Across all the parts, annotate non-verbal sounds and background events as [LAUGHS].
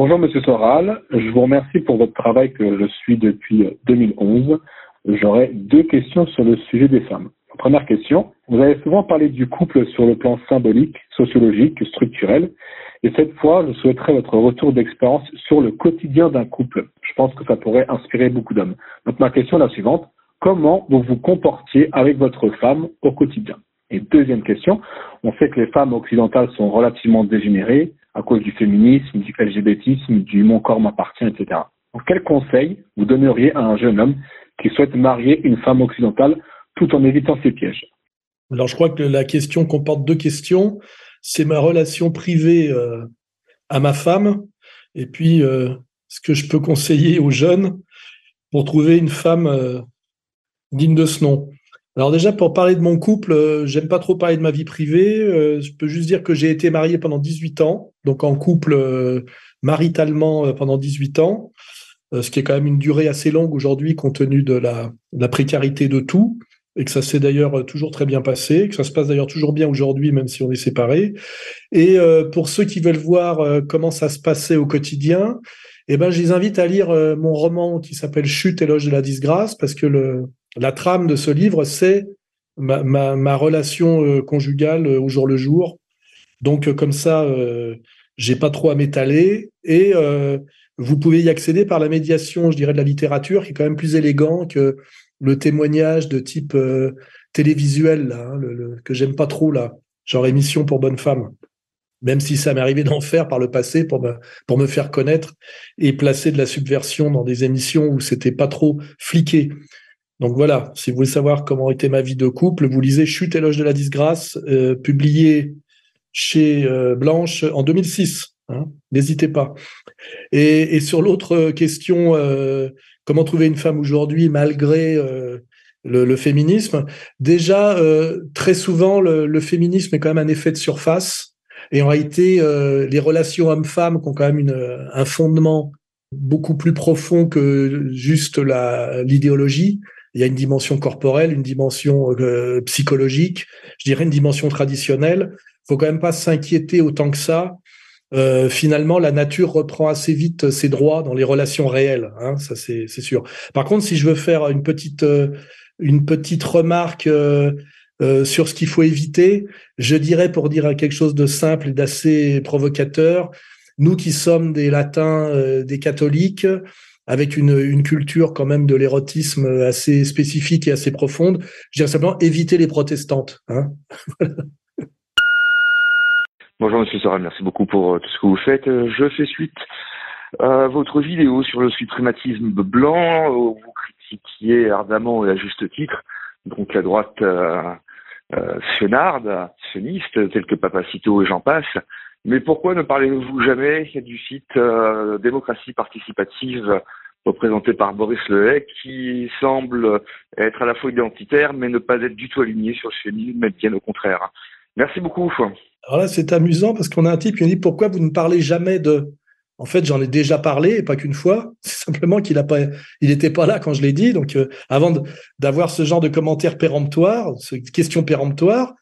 Bonjour Monsieur Soral, je vous remercie pour votre travail que je suis depuis 2011. J'aurais deux questions sur le sujet des femmes. Première question, vous avez souvent parlé du couple sur le plan symbolique, sociologique, structurel, et cette fois, je souhaiterais votre retour d'expérience sur le quotidien d'un couple. Je pense que ça pourrait inspirer beaucoup d'hommes. Donc ma question est la suivante, comment vous vous comportiez avec votre femme au quotidien? Et deuxième question, on sait que les femmes occidentales sont relativement dégénérées, à cause du féminisme, du LGBTisme, du mon corps m'appartient, etc. Donc, quel conseil vous donneriez à un jeune homme qui souhaite marier une femme occidentale tout en évitant ces pièges? Alors, je crois que la question comporte deux questions. C'est ma relation privée euh, à ma femme et puis euh, ce que je peux [LAUGHS] conseiller aux jeunes pour trouver une femme euh, digne de ce nom. Alors déjà, pour parler de mon couple, euh, j'aime pas trop parler de ma vie privée. Euh, je peux juste dire que j'ai été marié pendant 18 ans, donc en couple euh, maritalement pendant 18 ans, ce qui est quand même une durée assez longue aujourd'hui compte tenu de la, précarité de tout, et que ça s'est d'ailleurs toujours très bien passé, que ça se passe d'ailleurs toujours bien aujourd'hui, même si on est séparés. Et pour ceux qui veulent voir comment ça se passait au quotidien, eh ben, je les invite à lire mon roman qui s'appelle Chute, éloge de la disgrâce, parce que le, la trame de ce livre, c'est ma, relation euh, conjugale euh, au jour le jour. Donc, euh, comme ça, j'ai pas trop à m'étaler. Et vous pouvez y accéder par la médiation, je dirais, de la littérature, qui est quand même plus élégant que le témoignage de type télévisuel, là, hein, que j'aime pas trop, là, genre émission pour bonnes femmes. Même si ça m'est arrivé d'en faire par le passé pour me, pour me faire connaître et placer de la subversion dans des émissions où c'était pas trop fliqué. Donc voilà, si vous voulez savoir comment était ma vie de couple, vous lisez Chute éloge de la disgrâce, euh, publié chez euh, Blanche en 2006. Hein, N'hésitez pas. Et, sur l'autre question, euh, comment trouver une femme aujourd'hui malgré le, féminisme? Déjà, très souvent, le, féminisme est quand même un effet de surface. Et en réalité, les relations hommes-femmes qui ont quand même un fondement beaucoup plus profond que juste l'idéologie, il y a une dimension corporelle, une dimension euh, psychologique, je dirais une dimension traditionnelle. Faut quand même pas s'inquiéter autant que ça. Euh, finalement, la nature reprend assez vite ses droits dans les relations réelles. Hein, ça c'est sûr. Par contre, si je veux faire une petite euh, une petite remarque sur ce qu'il faut éviter, je dirais pour dire quelque chose de simple et d'assez provocateur, nous qui sommes des latins, des catholiques, avec une, culture quand même de l'érotisme assez spécifique et assez profonde. Je dirais simplement éviter les protestantes. Hein [LAUGHS] Bonjour Monsieur Soral, merci beaucoup pour euh, tout ce que vous faites. Euh, je fais suite à votre vidéo sur le suprématisme blanc. Vous critiquiez ardemment et à juste titre donc la droite euh, euh, sioniste, telle que Papacito et j'en passe. Mais pourquoi ne parlez-vous jamais? Du site euh, démocratie participative représenté par Boris Lehec, qui semble être à la fois identitaire, mais ne pas être du tout aligné sur le féminisme, mais bien au contraire. Merci beaucoup. Alors là, c'est amusant parce qu'on a un type qui nous dit pourquoi vous ne parlez jamais de. En fait, j'en ai déjà parlé, et pas qu'une fois. [LAUGHS] C'est simplement qu'il a pas, il n'était pas là quand je l'ai dit. Donc, euh, avant d'avoir ce genre de commentaires péremptoires, ce question péremptoire, euh,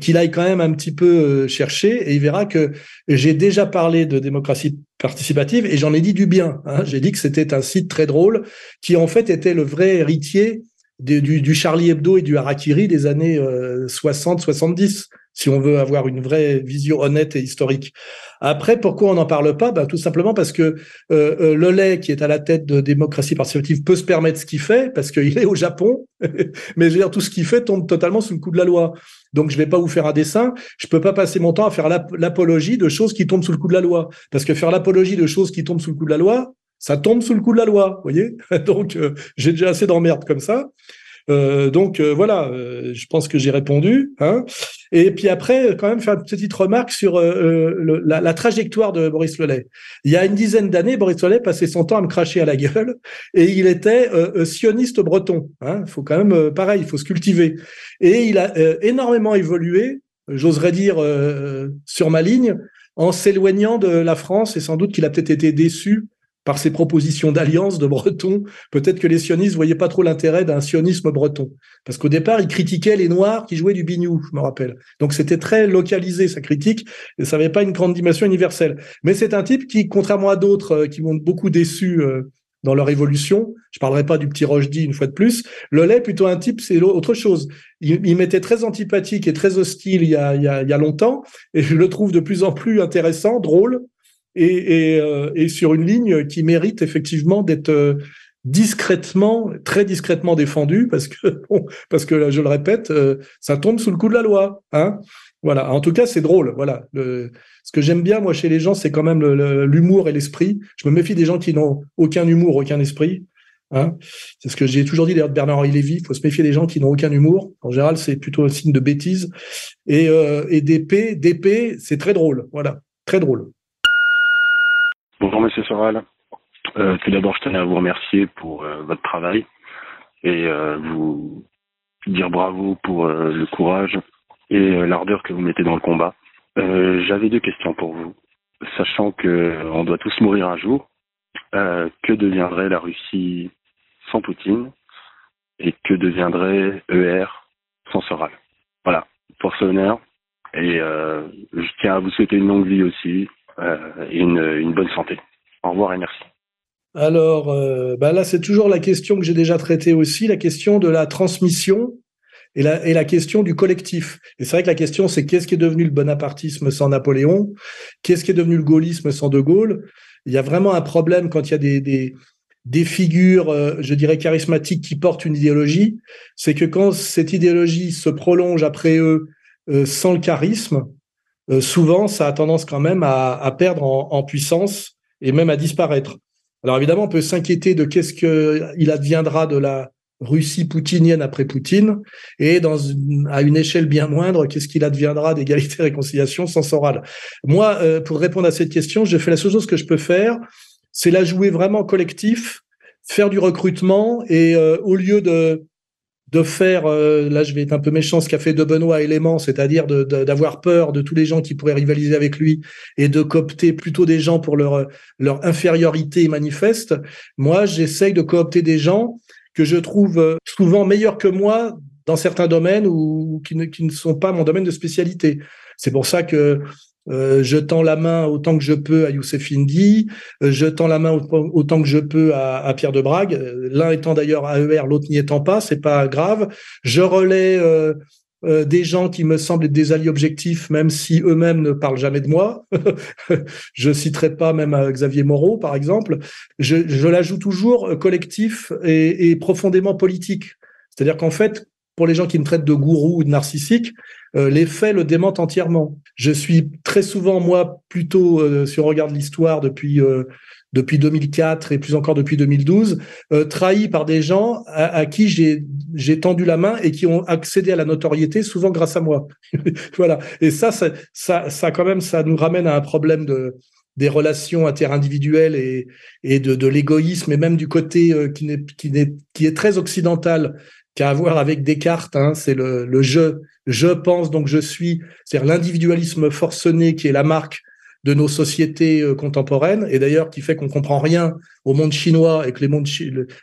qu'il aille quand même un petit peu euh, chercher et il verra que j'ai déjà parlé de démocratie participative et j'en ai dit du bien. Hein. J'ai dit que c'était un site très drôle qui en fait était le vrai héritier du, du, Charlie Hebdo et du Harakiri des années 60-70, euh, si on veut avoir une vraie vision honnête et historique. Après, pourquoi on n'en parle pas? Ben, Tout simplement parce que euh, euh, le lait qui est à la tête de démocratie participative peut se permettre ce qu'il fait, parce qu'il est au Japon, [LAUGHS] mais je veux dire, tout ce qu'il fait tombe totalement sous le coup de la loi. Donc, je vais pas vous faire un dessin. Je peux pas passer mon temps à faire l'apologie de choses qui tombent sous le coup de la loi. Parce que faire l'apologie de choses qui tombent sous le coup de la loi, ça tombe sous le coup de la loi, vous voyez [LAUGHS] Donc, euh, j'ai déjà assez d'emmerdes comme ça. Euh, donc euh, voilà, euh, je pense que j'ai répondu. Hein. Et puis après, quand même faire une petite remarque sur la, la, trajectoire de Boris Lelay. Il y a une dizaine d'années, Boris Lelay passait son temps à me cracher à la gueule [LAUGHS] et il était sioniste breton. Hein. Il faut quand même, pareil, il faut se cultiver. Et il a énormément évolué, j'oserais dire, sur ma ligne, en s'éloignant de la France et sans doute qu'il a peut-être été déçu par ses propositions d'alliance de Breton. Peut-être que les sionistes voyaient pas trop l'intérêt d'un sionisme breton. Parce qu'au départ, il critiquait les Noirs qui jouaient du bignou, je me rappelle. Donc c'était très localisé, sa critique, et ça n'avait pas une grande dimension universelle. Mais c'est un type qui, contrairement à d'autres euh, qui m'ont beaucoup déçu euh, dans leur évolution, je parlerai pas du petit Rochdy une fois de plus, le lait, plutôt un type, c'est autre chose. Il, m'était très antipathique et très hostile il y, a, il y a longtemps, et je le trouve de plus en plus intéressant, drôle, et, et, euh, et, sur une ligne qui mérite effectivement d'être euh, discrètement, très discrètement défendue, parce que, [LAUGHS] bon, parce que je le répète, euh, ça tombe sous le coup de la loi. Hein voilà. En tout cas, c'est drôle. Voilà. Le, ce que j'aime bien moi chez les gens, c'est quand même l'humour et l'esprit. Je me méfie des gens qui n'ont aucun humour, aucun esprit. Hein c'est ce que j'ai toujours dit d'ailleurs de Bernard-Henri Lévy. Il faut se méfier des gens qui n'ont aucun humour. En général, c'est plutôt un signe de bêtise. Et, euh, et d'épée, d'épée, c'est très drôle. Voilà, très drôle. Bonjour Monsieur Soral. Euh, tout d'abord, je tenais à vous remercier pour euh, votre travail et euh, vous dire bravo pour le courage et l'ardeur que vous mettez dans le combat. J'avais deux questions pour vous. Sachant que on doit tous mourir un jour, que deviendrait la Russie sans Poutine et que deviendrait ER sans Soral? Voilà, pour ce honneur. Et je tiens à vous souhaiter une longue vie aussi, et une, bonne santé. Au revoir et merci. Alors euh, bah là, c'est toujours la question que j'ai déjà traitée aussi, la question de la transmission et la, et la question du collectif. Et c'est vrai que la question, c'est qu'est-ce qui est devenu le bonapartisme sans Napoléon? Qu'est-ce qui est devenu le gaullisme sans De Gaulle? Il y a vraiment un problème quand il y a des, des, des figures, euh, je dirais, charismatiques qui portent une idéologie, c'est que quand cette idéologie se prolonge après eux sans le charisme, euh, souvent, ça a tendance quand même à, à perdre en, en, puissance et même à disparaître. Alors évidemment, on peut s'inquiéter de qu'est-ce qu'il adviendra de la Russie poutinienne après Poutine, et dans à une échelle bien moindre, qu'est-ce qu'il adviendra d'égalité et réconciliation sans Soral Moi, euh, pour répondre à cette question, j'ai fait la seule chose que je peux faire, c'est la jouer vraiment collectif, faire du recrutement, et euh, au lieu de de faire, euh, là je vais être un peu méchant, ce qu'a fait De Benoît élément, c'est-à-dire d'avoir peur de tous les gens qui pourraient rivaliser avec lui et de coopter plutôt des gens pour leur, leur infériorité manifeste. Moi, j'essaye de coopter des gens que je trouve euh, souvent meilleurs que moi dans certains domaines ou qui ne, qui ne sont pas mon domaine de spécialité. C'est pour ça que euh, je tends la main autant que je peux à Youssef Indy, euh, je tends la main autant que je peux à, Pierre de Brague, euh, l'un étant d'ailleurs AER, l'autre n'y étant pas, c'est pas grave. Je relais des gens qui me semblent être des alliés objectifs, même si eux-mêmes ne parlent jamais de moi. [LAUGHS] je citerai pas même Xavier Moreau, par exemple. Je, je l'ajoute toujours collectif et, et profondément politique. C'est-à-dire qu'en fait, pour les gens qui me traitent de gourou ou de narcissique, euh, les faits le démentent entièrement. Je suis très souvent, moi, plutôt, euh, si on regarde l'histoire depuis euh, depuis 2004 et plus encore depuis 2012, trahi par des gens à, qui j'ai tendu la main et qui ont accédé à la notoriété, souvent grâce à moi. [LAUGHS] voilà. Et ça, ça, ça, ça, quand même, ça nous ramène à un problème de des relations interindividuelles et, et de, de l'égoïsme et même du côté qui, n'est, qui, n'est, qui est très occidental qu'à voir avec Descartes, hein, c'est le, le je, je pense donc je suis, c'est-à-dire l'individualisme forcené qui est la marque de nos sociétés euh, contemporaines et d'ailleurs qui fait qu'on comprend rien au monde chinois et que les, mondes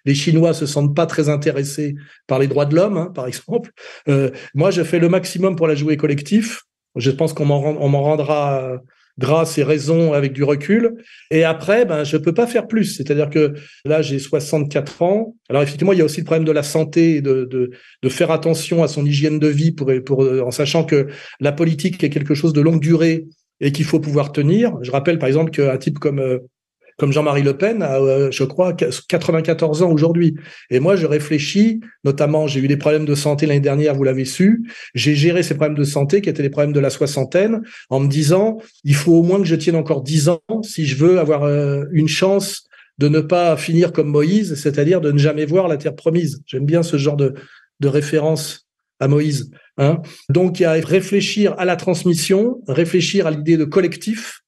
les Chinois se sentent pas très intéressés par les droits de l'homme, hein, par exemple. Euh, moi, je fais le maximum pour la jouer collectif. Je pense qu'on m'en rendra grâce et raison avec du recul. Et après, ben, je peux pas faire plus. C'est-à-dire que là, j'ai 64 ans. Alors, effectivement, il y a aussi le problème de la santé et de, de, de faire attention à son hygiène de vie pour, pour, en sachant que la politique est quelque chose de longue durée et qu'il faut pouvoir tenir. Je rappelle, par exemple, qu'un type comme euh, comme Jean-Marie Le Pen a, euh, je crois, 94 ans aujourd'hui. Et moi, je réfléchis, notamment, j'ai eu des problèmes de santé l'année dernière, vous l'avez su. J'ai géré ces problèmes de santé qui étaient les problèmes de la soixantaine en me disant, il faut au moins que je tienne encore 10 ans si je veux avoir euh, une chance de ne pas finir comme Moïse, c'est-à-dire de ne jamais voir la terre promise. J'aime bien ce genre de, référence à Moïse. Hein. Donc, il y a réfléchir à la transmission, réfléchir à l'idée de collectif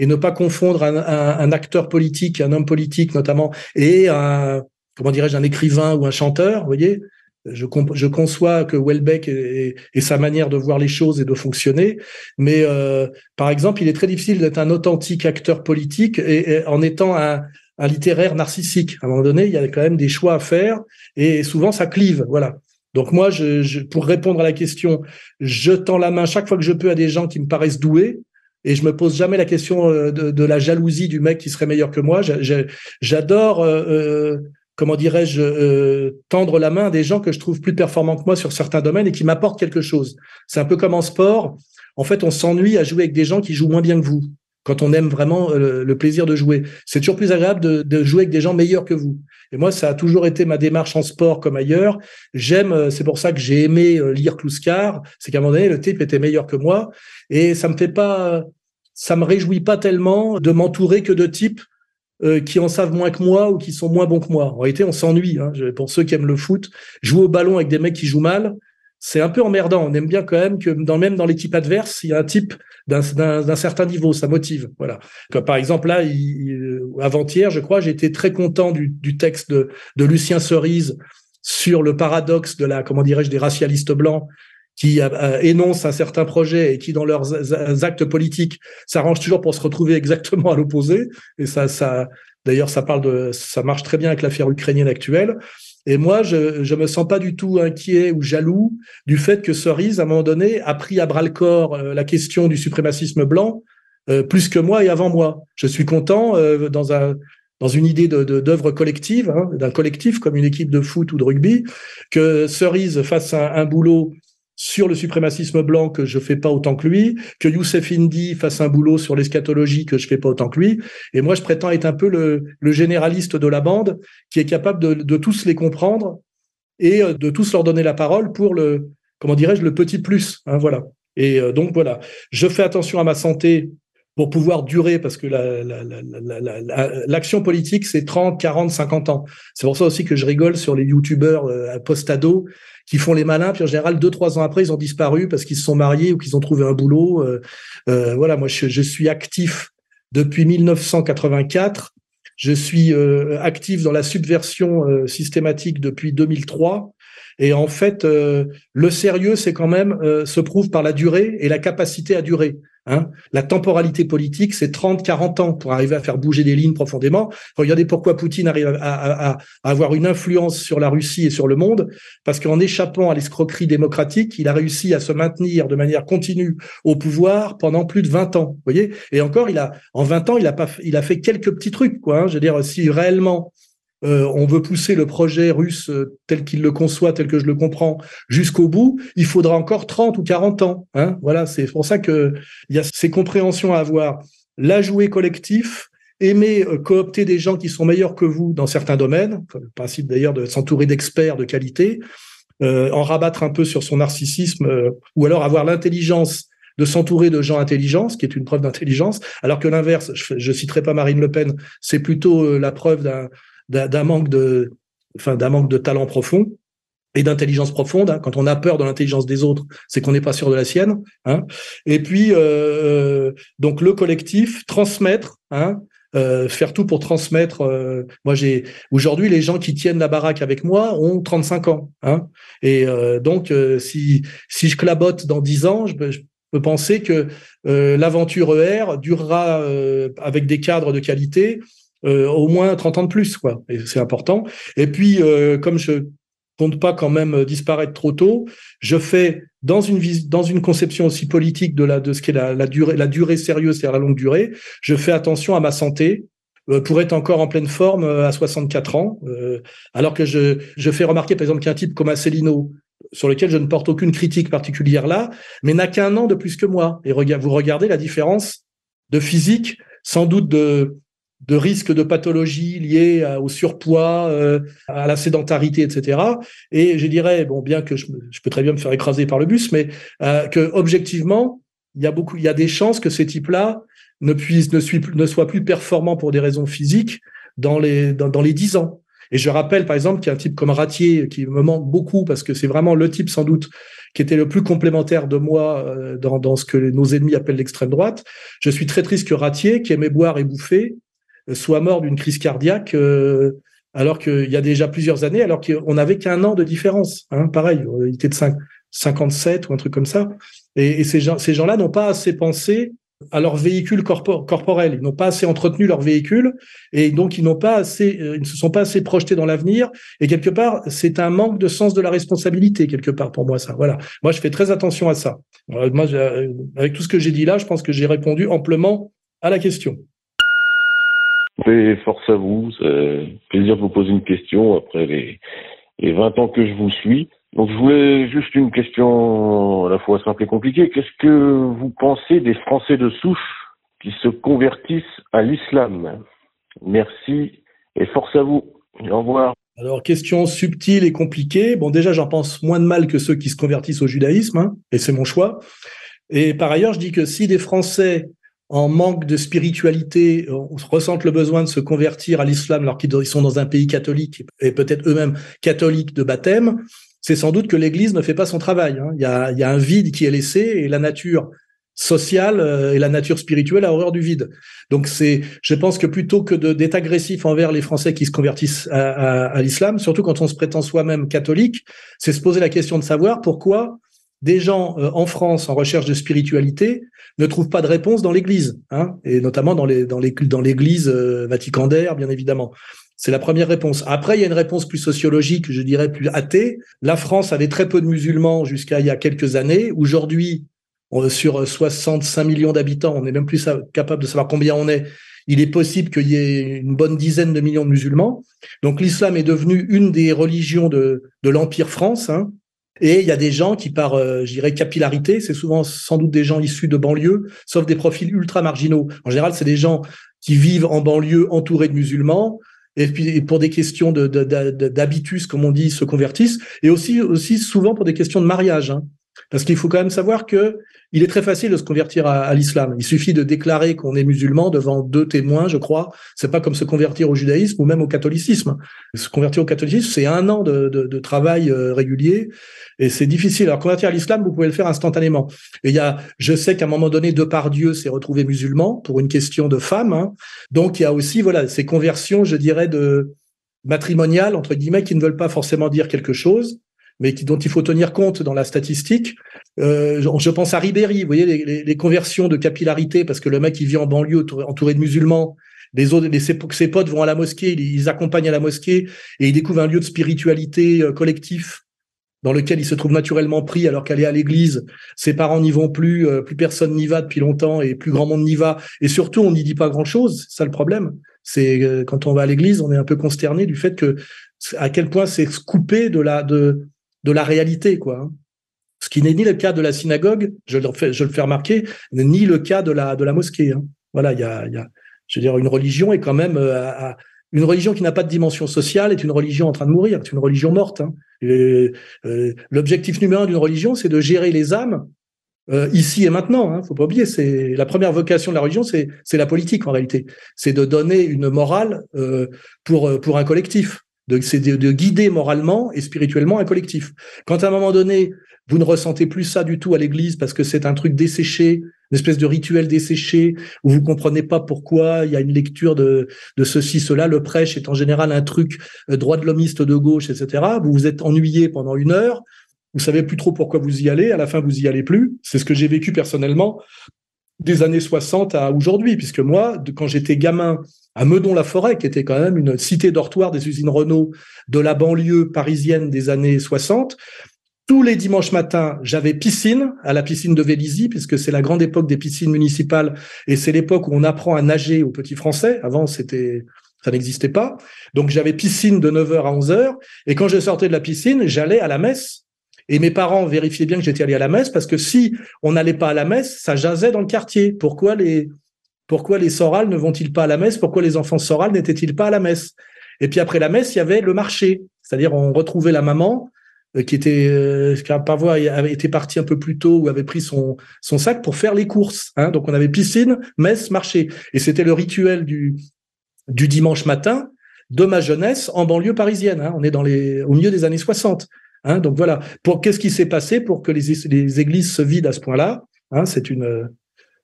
et ne pas confondre un, un, acteur politique, un homme politique notamment, et un, comment dirais-je, un écrivain ou un chanteur, vous voyez je, je, conçois que Welbeck et, sa manière de voir les choses et de fonctionner, mais euh, par exemple, il est très difficile d'être un authentique acteur politique et, en étant un, un, littéraire narcissique. À un moment donné, il y a quand même des choix à faire et souvent ça clive. Voilà. Donc moi, je, je, pour répondre à la question, je tends la main chaque fois que je peux à des gens qui me paraissent doués. Et je me pose jamais la question euh, de, la jalousie du mec qui serait meilleur que moi. J'adore euh, euh, comment dirais-je, tendre la main à des gens que je trouve plus performants que moi sur certains domaines et qui m'apportent quelque chose. C'est un peu comme en sport. En fait, on s'ennuie à jouer avec des gens qui jouent moins bien que vous. Quand on aime vraiment le plaisir de jouer, c'est toujours plus agréable de, jouer avec des gens meilleurs que vous. Et moi, ça a toujours été ma démarche en sport comme ailleurs. J'aime, euh, c'est pour ça que j'ai aimé lire Kluskar. C'est qu'à un moment donné, le type était meilleur que moi, et ça me fait pas, ça me réjouit pas tellement de m'entourer que de types euh, qui en savent moins que moi ou qui sont moins bons que moi. En réalité, on s'ennuie. Hein. Pour ceux qui aiment le foot, jouer au ballon avec des mecs qui jouent mal, c'est un peu emmerdant. On aime bien quand même que même dans l'équipe adverse, il y a un type d'un certain niveau, ça motive. Voilà. Par exemple là, avant-hier, je crois, été très content du, texte de, Lucien Cerise sur le paradoxe de la, comment dirais-je, des racialistes blancs qui euh, énoncent un certain projet et qui, dans leurs actes politiques, s'arrangent toujours pour se retrouver exactement à l'opposé. Et ça, ça, d'ailleurs, ça parle de, ça marche très bien avec l'affaire ukrainienne actuelle. Et moi, je je me sens pas du tout inquiet ou jaloux du fait que Cerise, à un moment donné, a pris à bras le corps euh, la question du suprémacisme blanc euh, plus que moi et avant moi. Je suis content dans un une idée d'œuvre collective, hein, d'un collectif comme une équipe de foot ou de rugby, que Cerise fasse un, un boulot sur le suprémacisme blanc que je fais pas autant que lui, que Youssef Indy fasse un boulot sur l'eschatologie que je fais pas autant que lui. Et moi, je prétends être un peu le, généraliste de la bande qui est capable de, tous les comprendre et euh, de tous leur donner la parole pour le, comment dirais-je, le petit plus. Hein, voilà. Et euh, donc voilà, je fais attention à ma santé pour pouvoir durer, parce que l'action la, politique, c'est 30, 40, 50 ans. C'est pour ça aussi que je rigole sur les youtubeurs euh, post-ado qui font les malins, puis en général, deux, trois ans après, ils ont disparu parce qu'ils se sont mariés ou qu'ils ont trouvé un boulot. Euh, euh, voilà, moi, je, suis actif depuis 1984. Je suis euh, actif dans la subversion systématique depuis 2003. Et en fait, le sérieux, c'est quand même se prouve par la durée et la capacité à durer. Hein. La temporalité politique, c'est 30, 40 ans pour arriver à faire bouger des lignes profondément. Regardez pourquoi Poutine arrive à, avoir une influence sur la Russie et sur le monde, parce qu'en échappant à l'escroquerie démocratique, il a réussi à se maintenir de manière continue au pouvoir pendant plus de 20 ans. Voyez Et encore, il a en 20 ans, il a pas, il a fait quelques petits trucs. Quoi, hein. Je veux dire, si réellement euh, on veut pousser le projet russe euh, tel qu'il le conçoit, tel que je le comprends, jusqu'au bout, il faudra encore 30 ou 40 ans. Hein voilà, c'est pour ça que il y a ces compréhensions à avoir. La jouer collectif, aimer euh, coopter des gens qui sont meilleurs que vous dans certains domaines, le principe d'ailleurs de s'entourer d'experts de qualité, en rabattre un peu sur son narcissisme, ou alors avoir l'intelligence de s'entourer de gens intelligents, ce qui est une preuve d'intelligence, alors que l'inverse, je, je citerai pas Marine Le Pen, c'est plutôt la preuve d'un d'un manque de, enfin, d'un manque de talent profond et d'intelligence profonde. Hein. Quand on a peur de l'intelligence des autres, c'est qu'on n'est pas sûr de la sienne. Hein. Et puis, euh, euh, donc le collectif, transmettre, hein, euh, faire tout pour transmettre. Euh, moi, j'ai aujourd'hui les gens qui tiennent la baraque avec moi ont 35 ans. Hein, et euh, donc, si si je clabote dans 10 ans, je, je peux penser que l'aventure ER durera avec des cadres de qualité euh, au moins 30 ans de plus, quoi. Et c'est important. Et puis, euh, comme je compte pas quand même disparaître trop tôt, je fais dans une dans une conception aussi politique de la de ce qu'est la, la durée la durée sérieuse, c'est-à-dire la longue durée, je fais attention à ma santé euh, pour être encore en pleine forme à 64 ans, alors que je, je fais remarquer par exemple qu'un type comme Asselineau, sur lequel je ne porte aucune critique particulière là, mais n'a qu'un an de plus que moi. Et vous regardez la différence de physique, sans doute de, de risques de pathologie liées au surpoids, euh, à la sédentarité, etc. Et je dirais, bon, bien que je, peux très bien me faire écraser par le bus, mais euh, que objectivement, il y a beaucoup, il y a des chances que ces types-là ne puissent, ne, soient plus performants pour des raisons physiques dans les dans, dans les dix ans. Et je rappelle, par exemple, qu'il y a un type comme Ratier qui me manque beaucoup parce que c'est vraiment le type, sans doute, qui était le plus complémentaire de moi euh, dans, dans ce que nos ennemis appellent l'extrême droite. Je suis très triste que Ratier, qui aimait boire et bouffer, soit mort d'une crise cardiaque euh, alors qu'il y a déjà plusieurs années, alors qu'on n'avait qu'un an de différence. Hein, pareil, il était de 5, 57 ou un truc comme ça. Et, ces gens, ces gens-là n'ont pas assez pensé à leur véhicule corporel. Ils n'ont pas assez entretenu leur véhicule et donc ils n'ont pas assez, euh, ils ne se sont pas assez projetés dans l'avenir. Et quelque part, c'est un manque de sens de la responsabilité quelque part pour moi ça. Voilà. Moi, je fais très attention à ça. moi, euh, avec tout ce que j'ai dit là, je pense que j'ai répondu amplement à la question. Et force à vous. Plaisir de vous poser une question après les, les 20 ans que je vous suis. Donc je voulais juste une question à la fois simple et compliquée. Qu'est-ce que vous pensez des Français de souche qui se convertissent à l'islam? Merci et force à vous. Au revoir. Alors, question subtile et compliquée. Bon, déjà, j'en pense moins de mal que ceux qui se convertissent au judaïsme, hein, et c'est mon choix. Et par ailleurs, je dis que si des Français en manque de spiritualité ressentent le besoin de se convertir à l'islam alors qu'ils sont dans un pays catholique et peut-être eux-mêmes catholiques de baptême, c'est sans doute que l'Église ne fait pas son travail. Hein. Il, y a, un vide qui est laissé et la nature sociale euh, et la nature spirituelle a horreur du vide. Donc c'est, je pense que plutôt que d'être agressif envers les Français qui se convertissent à l'islam, surtout quand on se prétend soi-même catholique, c'est se poser la question de savoir pourquoi des gens euh, en France en recherche de spiritualité ne trouvent pas de réponse dans l'Église, hein, et notamment dans l'Église euh, vaticandaire, bien évidemment. C'est la première réponse. Après, il y a une réponse plus sociologique, je dirais plus athée. La France avait très peu de musulmans jusqu'à il y a quelques années. Aujourd'hui, sur 65 millions d'habitants, on n'est même plus capable de savoir combien on est. Il est possible qu'il y ait une bonne dizaine de millions de musulmans. Donc l'islam est devenu une des religions de, de l'Empire France. Hein. Et il y a des gens qui, par, euh, je dirais, capillarité, c'est souvent sans doute des gens issus de banlieues, sauf des profils ultra marginaux. En général, c'est des gens qui vivent en banlieue entourés de musulmans, et puis pour des questions d'habitus, comme on dit, se convertissent, et aussi, aussi souvent pour des questions de mariage. Hein. Parce qu'il faut quand même savoir que il est très facile de se convertir à, l'islam. Il suffit de déclarer qu'on est musulman devant deux témoins, je crois. C'est pas comme se convertir au judaïsme ou même au catholicisme. Se convertir au catholicisme, c'est un an de, de, de travail euh, régulier et c'est difficile. Alors convertir à l'islam, vous pouvez le faire instantanément. Et il y a, je sais qu'à un moment donné, Dieu s'est retrouvé musulman pour une question de femme. Hein. Donc il y a aussi voilà ces conversions, je dirais de matrimoniales entre guillemets qui ne veulent pas forcément dire quelque chose mais qui, dont il faut tenir compte dans la statistique. Euh, je pense à Ribéry, vous voyez, les, les, conversions de capillarité, parce que le mec, il vit en banlieue entouré de musulmans, les autres, les, ses, potes vont à la mosquée, ils, accompagnent à la mosquée, et ils découvrent un lieu de spiritualité euh, collectif dans lequel il se trouve naturellement pris alors qu'aller à l'église, ses parents n'y vont plus, euh, plus personne n'y va depuis longtemps et plus grand monde n'y va. Et surtout, on n'y dit pas grand-chose. C'est ça le problème. C'est euh, quand on va à l'église, on est un peu consterné du fait que à quel point c'est coupé de la de de la réalité, quoi. Hein. Ce qui n'est ni le cas de la synagogue, je le fais, remarquer, ni le cas de la de la mosquée. Hein. Voilà, il y a, je veux dire, une religion est quand même euh, une religion qui n'a pas de dimension sociale est une religion en train de mourir, c'est une religion morte. Hein. Euh, L'objectif numéro un d'une religion, c'est de gérer les âmes euh, ici et maintenant. Hein, faut pas oublier, c'est la première vocation de la religion, c'est la politique en réalité. C'est de donner une morale pour pour un collectif c'est de, guider moralement et spirituellement un collectif. Quand à un moment donné, vous ne ressentez plus ça du tout à l'église parce que c'est un truc desséché, une espèce de rituel desséché, où vous comprenez pas pourquoi il y a une lecture de, de ceci, cela, le prêche est en général un truc euh, droit de l'homiste de gauche, etc. Vous vous êtes ennuyé pendant une heure, vous savez plus trop pourquoi vous y allez, à la fin vous y allez plus. C'est ce que j'ai vécu personnellement des années 60 à aujourd'hui, puisque moi, quand j'étais gamin à Meudon-la-Forêt, qui était quand même une cité dortoir des usines Renault de la banlieue parisienne des années 60. Tous les dimanches matins, j'avais piscine à la piscine de Vélizy, puisque c'est la grande époque des piscines municipales et c'est l'époque où on apprend à nager aux petits Français. Avant, c'était ça n'existait pas. Donc j'avais piscine de 9h à 11h et quand je sortais de la piscine, j'allais à la messe. Et mes parents vérifiaient bien que j'étais allé à la messe parce que si on n'allait pas à la messe, ça jasait dans le quartier. Pourquoi les pourquoi les sorales ne vont-ils pas à la messe? Pourquoi les enfants sorales n'étaient-ils pas à la messe? Et puis après la messe, il y avait le marché, c'est-à-dire on retrouvait la maman euh, qui était euh, parfois avait été partie un peu plus tôt ou avait pris son son sac pour faire les courses. Hein. Donc on avait piscine, messe, marché, et c'était le rituel du du dimanche matin de ma jeunesse en banlieue parisienne. Hein. On est dans les, au milieu des années 60. Hein. Donc voilà. Pour qu'est-ce qui s'est passé pour que les, les, églises se vident à ce point-là? Hein, C'est une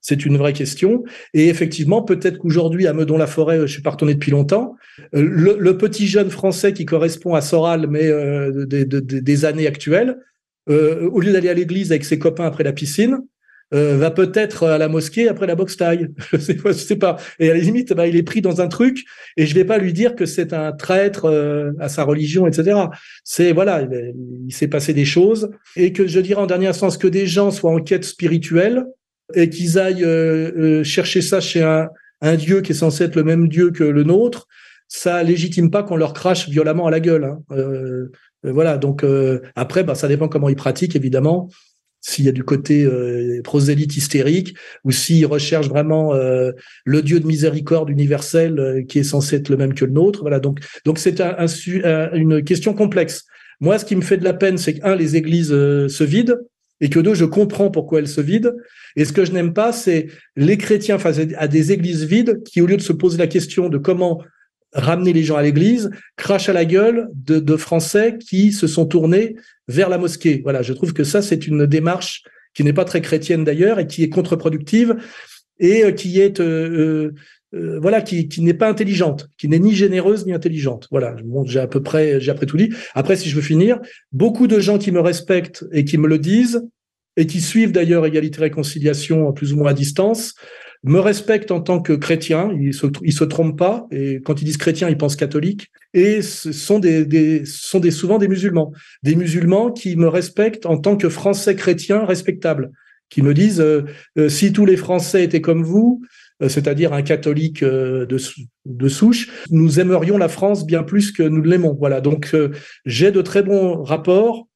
c'est une vraie question. Et effectivement, peut-être qu'aujourd'hui, à Meudon-la-Forêt, je suis pas retourné depuis longtemps, euh, le, petit jeune français qui correspond à Soral, mais euh, des, années actuelles, euh, au lieu d'aller à l'église avec ses copains après la piscine, va peut-être à la mosquée après la boxe taille. [LAUGHS] je sais pas, sais pas. Et à la limite, bah, il est pris dans un truc et je vais pas lui dire que c'est un traître à sa religion, etc. C'est voilà, il, s'est passé des choses et que je dirais en dernier instance que des gens soient en quête spirituelle et qu'ils aillent euh, euh, chercher ça chez un, un, dieu qui est censé être le même dieu que le nôtre, ça légitime pas qu'on leur crache violemment à la gueule. Hein. Euh, voilà. Donc après, bah, ça dépend comment ils pratiquent, évidemment. S'il y a du côté prosélyte hystérique ou s'ils recherchent vraiment le Dieu de miséricorde universel qui est censé être le même que le nôtre. Voilà. Donc, donc c'est un, un, une question complexe. Moi, ce qui me fait de la peine, c'est que un, les églises se vident et que deux, je comprends pourquoi elles se vident. Et ce que je n'aime pas, c'est les chrétiens face à des églises vides qui, au lieu de se poser la question de comment ramener les gens à l'église, crachent à la gueule de, Français qui se sont tournés vers la mosquée. Voilà, je trouve que ça, c'est une démarche qui n'est pas très chrétienne d'ailleurs et qui est contre-productive et euh, qui est euh, euh, voilà qui, qui n'est pas intelligente, qui n'est ni généreuse ni intelligente. Voilà, bon, j'ai à peu près j'ai après tout dit. Après, si je veux finir, beaucoup de gens qui me respectent et qui me le disent et qui suivent d'ailleurs égalité réconciliation plus ou moins à distance me respectent en tant que chrétien, ils se, ils se trompent pas, et quand ils disent chrétien, ils pensent catholique, et ce sont souvent des musulmans, des musulmans qui me respectent en tant que français chrétien respectable, qui me disent, euh, euh, si tous les Français étaient comme vous, euh, c'est-à-dire un catholique de, de, souche, nous aimerions la France bien plus que nous l'aimons. Voilà, donc j'ai de très bons rapports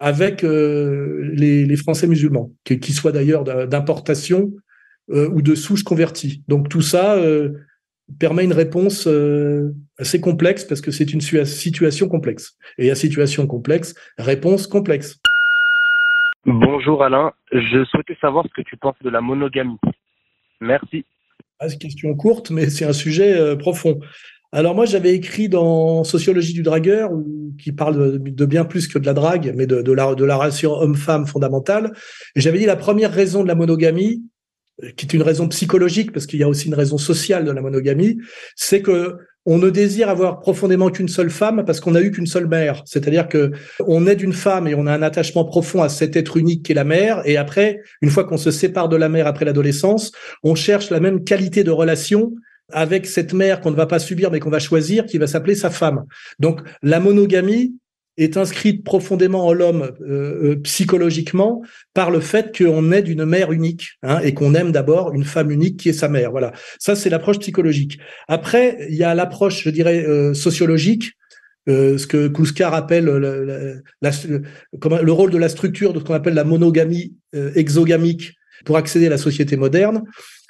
avec les, les, Français musulmans, qu'ils soient d'ailleurs d'importation euh, ou de souches converties. Donc tout ça euh, permet une réponse euh, assez complexe parce que c'est une situation complexe. Et à situation complexe, réponse complexe. Bonjour Alain, je souhaitais savoir ce que tu penses de la monogamie. Merci. Ah, c'est une question courte, mais c'est un sujet profond. Alors moi, j'avais écrit dans Sociologie du dragueur, qui parle de, bien plus que de la drague, mais de, de la, de la relation homme-femme fondamentale. Et j'avais dit la première raison de la monogamie, qui est une raison psychologique, parce qu'il y a aussi une raison sociale de la monogamie, c'est que on ne désire avoir profondément qu'une seule femme parce qu'on n'a eu qu'une seule mère. C'est-à-dire que on est d'une femme et on a un attachement profond à cet être unique qui est la mère. Et après, une fois qu'on se sépare de la mère après l'adolescence, on cherche la même qualité de relation avec cette mère qu'on ne va pas subir mais qu'on va choisir, qui va s'appeler sa femme. Donc la monogamie, est inscrite profondément en l'homme euh, euh, psychologiquement par le fait qu'on est d'une mère unique hein, et qu'on aime d'abord une femme unique qui est sa mère. Voilà, ça c'est l'approche psychologique. Après, il y a l'approche, je dirais, euh, sociologique. ce que Kouskar appelle le, le, rôle de la structure de ce qu'on appelle la monogamie exogamique pour accéder à la société moderne,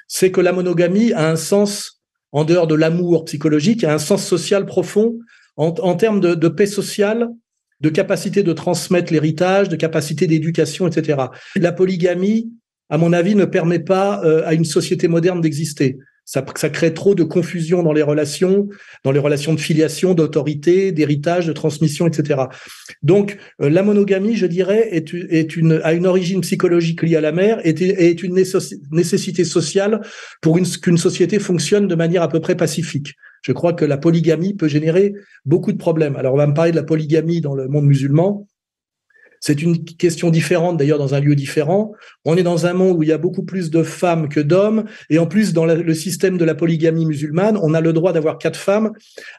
c'est que la monogamie a un sens en dehors de l'amour psychologique, a un sens social profond en, termes de, de paix sociale de capacité de transmettre l'héritage, de capacité d'éducation, etc. La polygamie, à mon avis, ne permet pas euh, à une société moderne d'exister. Ça, ça, crée trop de confusion dans les relations, dans les relations de filiation, d'autorité, d'héritage, de transmission, etc. Donc, euh, la monogamie, je dirais, est, est, une, a une origine psychologique liée à la mère et est, une nécessité sociale pour qu'une société fonctionne de manière à peu près pacifique. Je crois que la polygamie peut générer beaucoup de problèmes. Alors, on va me parler de la polygamie dans le monde musulman. C'est une question différente, d'ailleurs, dans un lieu différent. On est dans un monde où il y a beaucoup plus de femmes que d'hommes. Et en plus, dans le système de la polygamie musulmane, on a le droit d'avoir quatre femmes,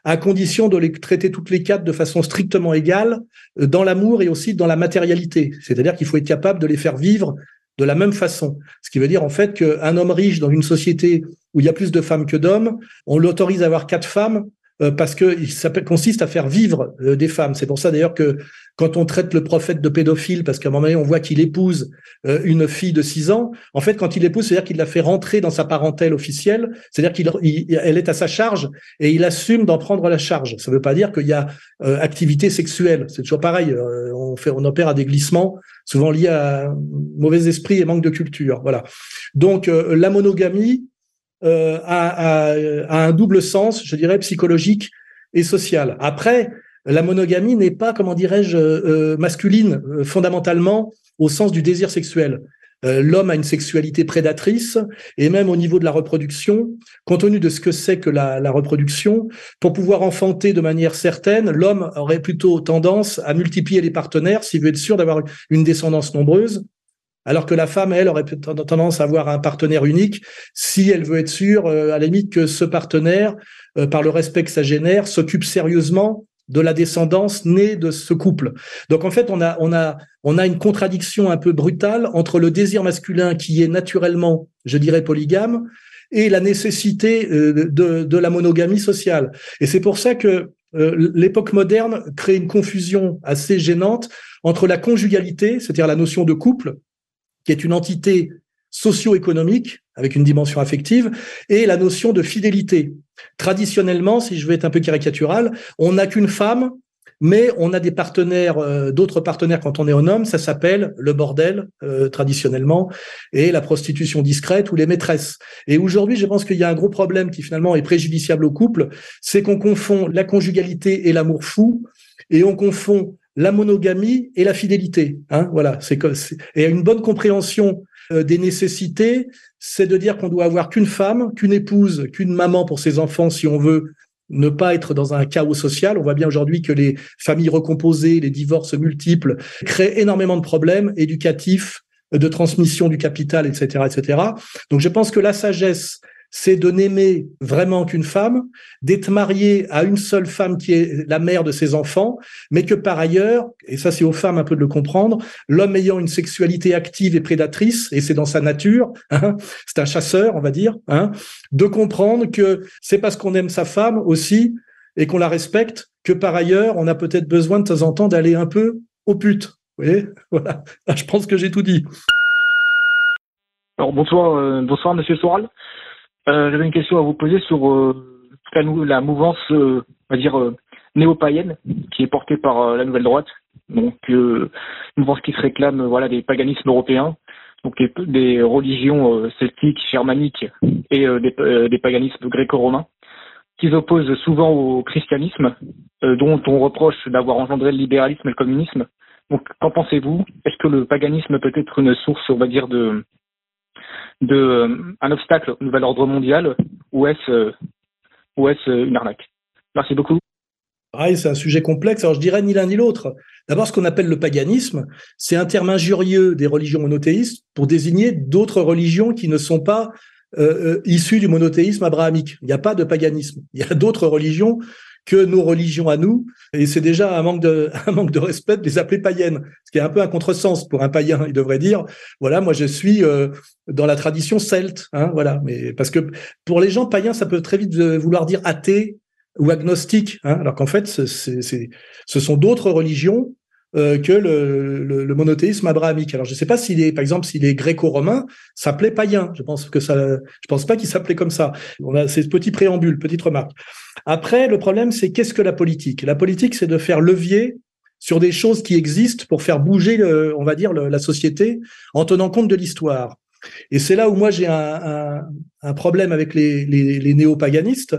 à condition de les traiter toutes les quatre de façon strictement égale, euh, dans l'amour et aussi dans la matérialité. C'est-à-dire qu'il faut être capable de les faire vivre de la même façon. Ce qui veut dire en fait qu'un homme riche dans une société où il y a plus de femmes que d'hommes, on l'autorise à avoir quatre femmes euh, parce que ça consiste à faire vivre euh, des femmes. C'est pour ça d'ailleurs que quand on traite le prophète de pédophile, parce qu'à un moment donné, on voit qu'il épouse euh, une fille de 6 ans, en fait, quand il épouse, c'est-à-dire qu'il la fait rentrer dans sa parentèle officielle, c'est-à-dire qu'elle est à sa charge et il assume d'en prendre la charge. Ça ne veut pas dire qu'il y a activité sexuelle. C'est toujours pareil. on fait, on opère à des glissements, souvent liés à mauvais esprit et manque de culture. Voilà. Donc, la monogamie, euh, a, un double sens, je dirais, psychologique et sociale. Après, la monogamie n'est pas, comment dirais-je, euh, masculine fondamentalement au sens du désir sexuel. L'homme a une sexualité prédatrice et même au niveau de la reproduction, compte tenu de ce que c'est que la, la, reproduction, pour pouvoir enfanter de manière certaine, l'homme aurait plutôt tendance à multiplier les partenaires s'il veut être sûr d'avoir une descendance nombreuse alors que la femme, elle, aurait tendance à avoir un partenaire unique si elle veut être sûre, euh, à la limite, que ce partenaire, euh, par le respect que ça génère, s'occupe sérieusement de la descendance née de ce couple. Donc en fait, on a, on a, on a une contradiction un peu brutale entre le désir masculin qui est naturellement, je dirais, polygame, et la nécessité euh, de, de la monogamie sociale. Et c'est pour ça que l'époque moderne crée une confusion assez gênante entre la conjugalité, c'est-à-dire la notion de couple, qui est une entité socio-économique avec une dimension affective, et la notion de fidélité. Traditionnellement, si je veux être un peu caricatural, on n'a qu'une femme, mais on a des partenaires, euh, d'autres partenaires quand on est un homme, ça s'appelle le bordel euh, traditionnellement, et la prostitution discrète ou les maîtresses. Et aujourd'hui, je pense qu'il y a un gros problème qui finalement est préjudiciable au couple, c'est qu'on confond la conjugalité et l'amour fou, et on confond la monogamie et la fidélité. Hein, voilà, c'est et une bonne compréhension euh, des nécessités, c'est de dire qu'on doit avoir qu'une femme, qu'une épouse, qu'une maman pour ses enfants si on veut ne pas être dans un chaos social. On voit bien aujourd'hui que les familles recomposées, les divorces multiples créent énormément de problèmes éducatifs, de transmission du capital, etc., etc. Donc je pense que la sagesse c'est de n'aimer vraiment qu'une femme, d'être marié à une seule femme qui est la mère de ses enfants, mais que par ailleurs, et ça c'est aux femmes un peu de le comprendre, l'homme ayant une sexualité active et prédatrice, et c'est dans sa nature, hein, c'est un chasseur, on va dire, hein, de comprendre que c'est parce qu'on aime sa femme aussi et qu'on la respecte que par ailleurs, on a peut-être besoin de temps en temps d'aller un peu au pute. Vous voyez? Voilà. Ah, je pense que j'ai tout dit. Alors bonsoir, euh, bonsoir Monsieur Soral. Euh, J'avais une question à vous poser sur euh, la, mouvance, euh, on va dire, euh, néo-païenne, qui est portée par euh, la nouvelle droite. Donc, une mouvance qui se réclame voilà, des paganismes européens, donc des, des religions celtiques, germaniques et des, des, paganismes gréco-romains, qui s'opposent souvent au christianisme, dont on reproche d'avoir engendré le libéralisme et le communisme. Donc, qu'en pensez-vous? Est-ce que le paganisme peut être une source, on va dire, de, de euh, un obstacle au nouvel ordre mondial ou est-ce euh, ou est-ce euh, une arnaque Merci beaucoup. Ah, c'est un sujet complexe. Alors, je dirais ni l'un ni l'autre. D'abord, ce qu'on appelle le paganisme, c'est un terme injurieux des religions monothéistes pour désigner d'autres religions qui ne sont pas issues du monothéisme abrahamique. Il n'y a pas de paganisme. Il y a d'autres religions que nos religions à nous. Et c'est déjà un manque de, [LAUGHS] un manque de respect de les appeler païennes, ce qui est un peu un contresens pour un païen. Il devrait dire, voilà, moi je suis euh, dans la tradition celte, hein, voilà. Mais parce que pour les gens païens, ça peut très vite vouloir dire athée ou agnostique, hein, alors qu'en fait, c'est, c'est, ce sont d'autres religions euh, que le, le, le, monothéisme abrahamique. Alors je ne sais pas s'il est, par exemple, s'il est gréco-romain, s'appelait païen. Je pense que ça, je pense pas qu'il s'appelait comme ça. On a ces petits préambules, petite remarque. Après, le problème, c'est qu'est-ce que la politique? La politique, c'est de faire levier sur des choses qui existent pour faire bouger, on va dire, la société en tenant compte de l'histoire. Et c'est là où moi j'ai un, un, un, problème avec les, les, les néo-paganistes,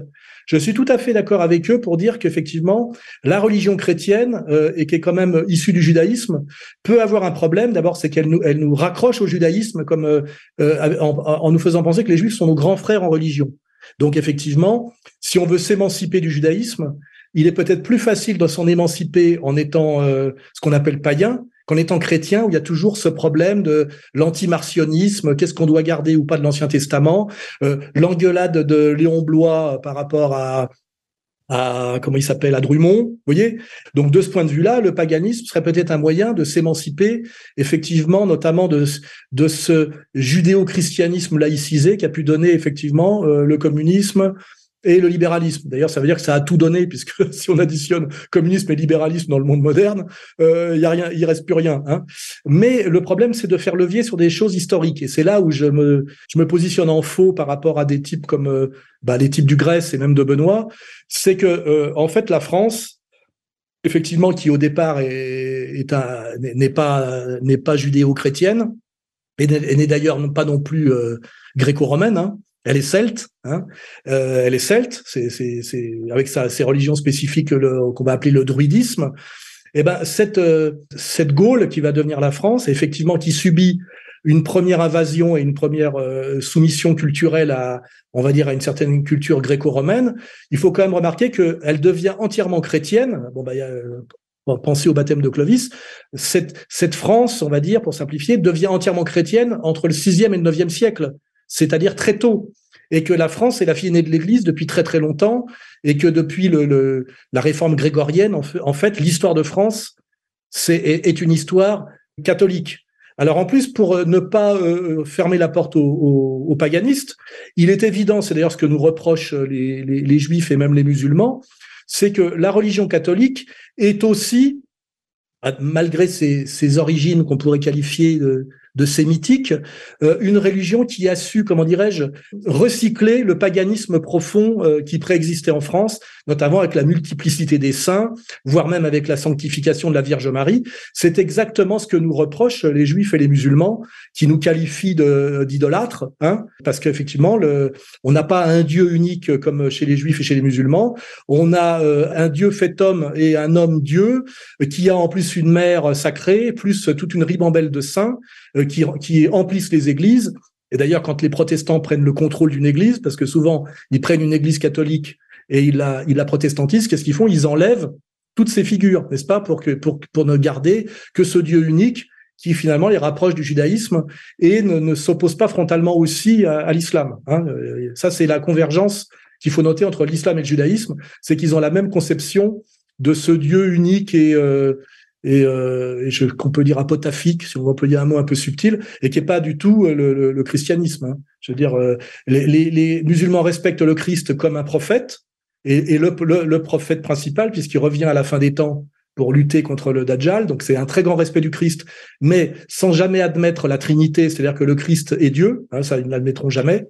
je suis tout à fait d'accord avec eux pour dire qu'effectivement, la religion chrétienne, euh, et qui est quand même issue du judaïsme, peut avoir un problème. D'abord, c'est qu'elle nous, elle nous raccroche au judaïsme comme euh, euh en, en, nous faisant penser que les juifs sont nos grands frères en religion. Donc effectivement, si on veut s'émanciper du judaïsme, il est peut-être plus facile de s'en émanciper en étant euh, ce qu'on appelle païen qu'en étant chrétien, où il y a toujours ce problème de l'antimarcionisme, qu'est-ce qu'on doit garder ou pas de l'Ancien Testament, euh, l'engueulade de Léon Blois par rapport à, à comment il s'appelle à Drummond, vous voyez? Donc de ce point de vue-là, le paganisme serait peut-être un moyen de s'émanciper, effectivement, notamment de de ce judéo-christianisme laïcisé qui a pu donner effectivement euh, le communisme, et le libéralisme. D'ailleurs, ça veut dire que ça a tout donné, puisque [LAUGHS] si on additionne communisme et libéralisme dans le monde moderne, euh, y a il reste plus rien. Hein. Mais le problème, c'est de faire levier sur des choses historiques, et c'est là où je me, je me positionne en faux par rapport à des types comme euh, bah, les types du Grèce et même de Benoît. C'est que euh, en fait, la France, effectivement, qui au départ est, est n'est pas n'est pas judéo-chrétienne, et n'est d'ailleurs pas non plus gréco-romaine. Hein, elle est celte, hein, euh, elle est celte, c'est, c'est, c'est avec sa, ses religions spécifiques qu'on va appeler le druidisme. Et eh ben cette euh, cette Gaule qui va devenir la France, effectivement, qui subit une première invasion et une première euh, soumission culturelle à, on va dire, à une certaine culture gréco-romaine, il faut quand même remarquer qu'elle devient entièrement chrétienne. Bon, bah, y a, penser au baptême de Clovis, cette, cette France, on va dire, pour simplifier, devient entièrement chrétienne entre le 6e et le 9e siècle, c'est-à-dire très tôt. Et que la France est la fille aînée de l'Église depuis très très longtemps, et que depuis la réforme grégorienne, en fait, l'histoire de France c'est, est, une histoire catholique. Alors en plus, pour euh, ne pas euh, fermer la porte aux, paganistes, il est évident, c'est d'ailleurs ce que nous reprochent les, juifs et même les musulmans, c'est que la religion catholique est aussi, malgré ses, origines qu'on pourrait qualifier de, de sémitique, euh, une religion qui a su, comment dirais-je, recycler le paganisme profond euh, qui préexistait en France, notamment avec la multiplicité des saints, voire même avec la sanctification de la Vierge Marie. C'est exactement ce que nous reprochent les juifs et les musulmans, qui nous qualifient d'idolâtres, hein, parce qu'effectivement, on n'a pas un Dieu unique comme chez les juifs et chez les musulmans. On a euh, un Dieu fait homme et un homme Dieu, qui a en plus une mère sacrée, plus toute une ribambelle de saints. Euh, qui, qui emplissent les églises. Et d'ailleurs, quand les protestants prennent le contrôle d'une église, parce que souvent ils prennent une église catholique et ils la, ils la protestantisent, qu'est-ce qu'ils font? Ils enlèvent toutes ces figures, n'est-ce pas, pour que pour pour ne garder que ce Dieu unique qui finalement les rapproche du judaïsme et ne, s'oppose pas frontalement aussi à, l'islam. Hein. Ça, c'est la convergence qu'il faut noter entre l'islam et le judaïsme, c'est qu'ils ont la même conception de ce Dieu unique et euh, et, euh, et qu'on peut dire apotaphique, si on veut employer un mot un peu subtil, et qui est pas du tout euh, le, le, christianisme. Hein. Je veux dire, euh, les, les, les, musulmans respectent le Christ comme un prophète, et, et le, le, prophète principal, puisqu'il revient à la fin des temps pour lutter contre le Dajjal. Donc c'est un très grand respect du Christ, mais sans jamais admettre la Trinité, c'est-à-dire que le Christ est Dieu, hein, ça ils n'admettront jamais.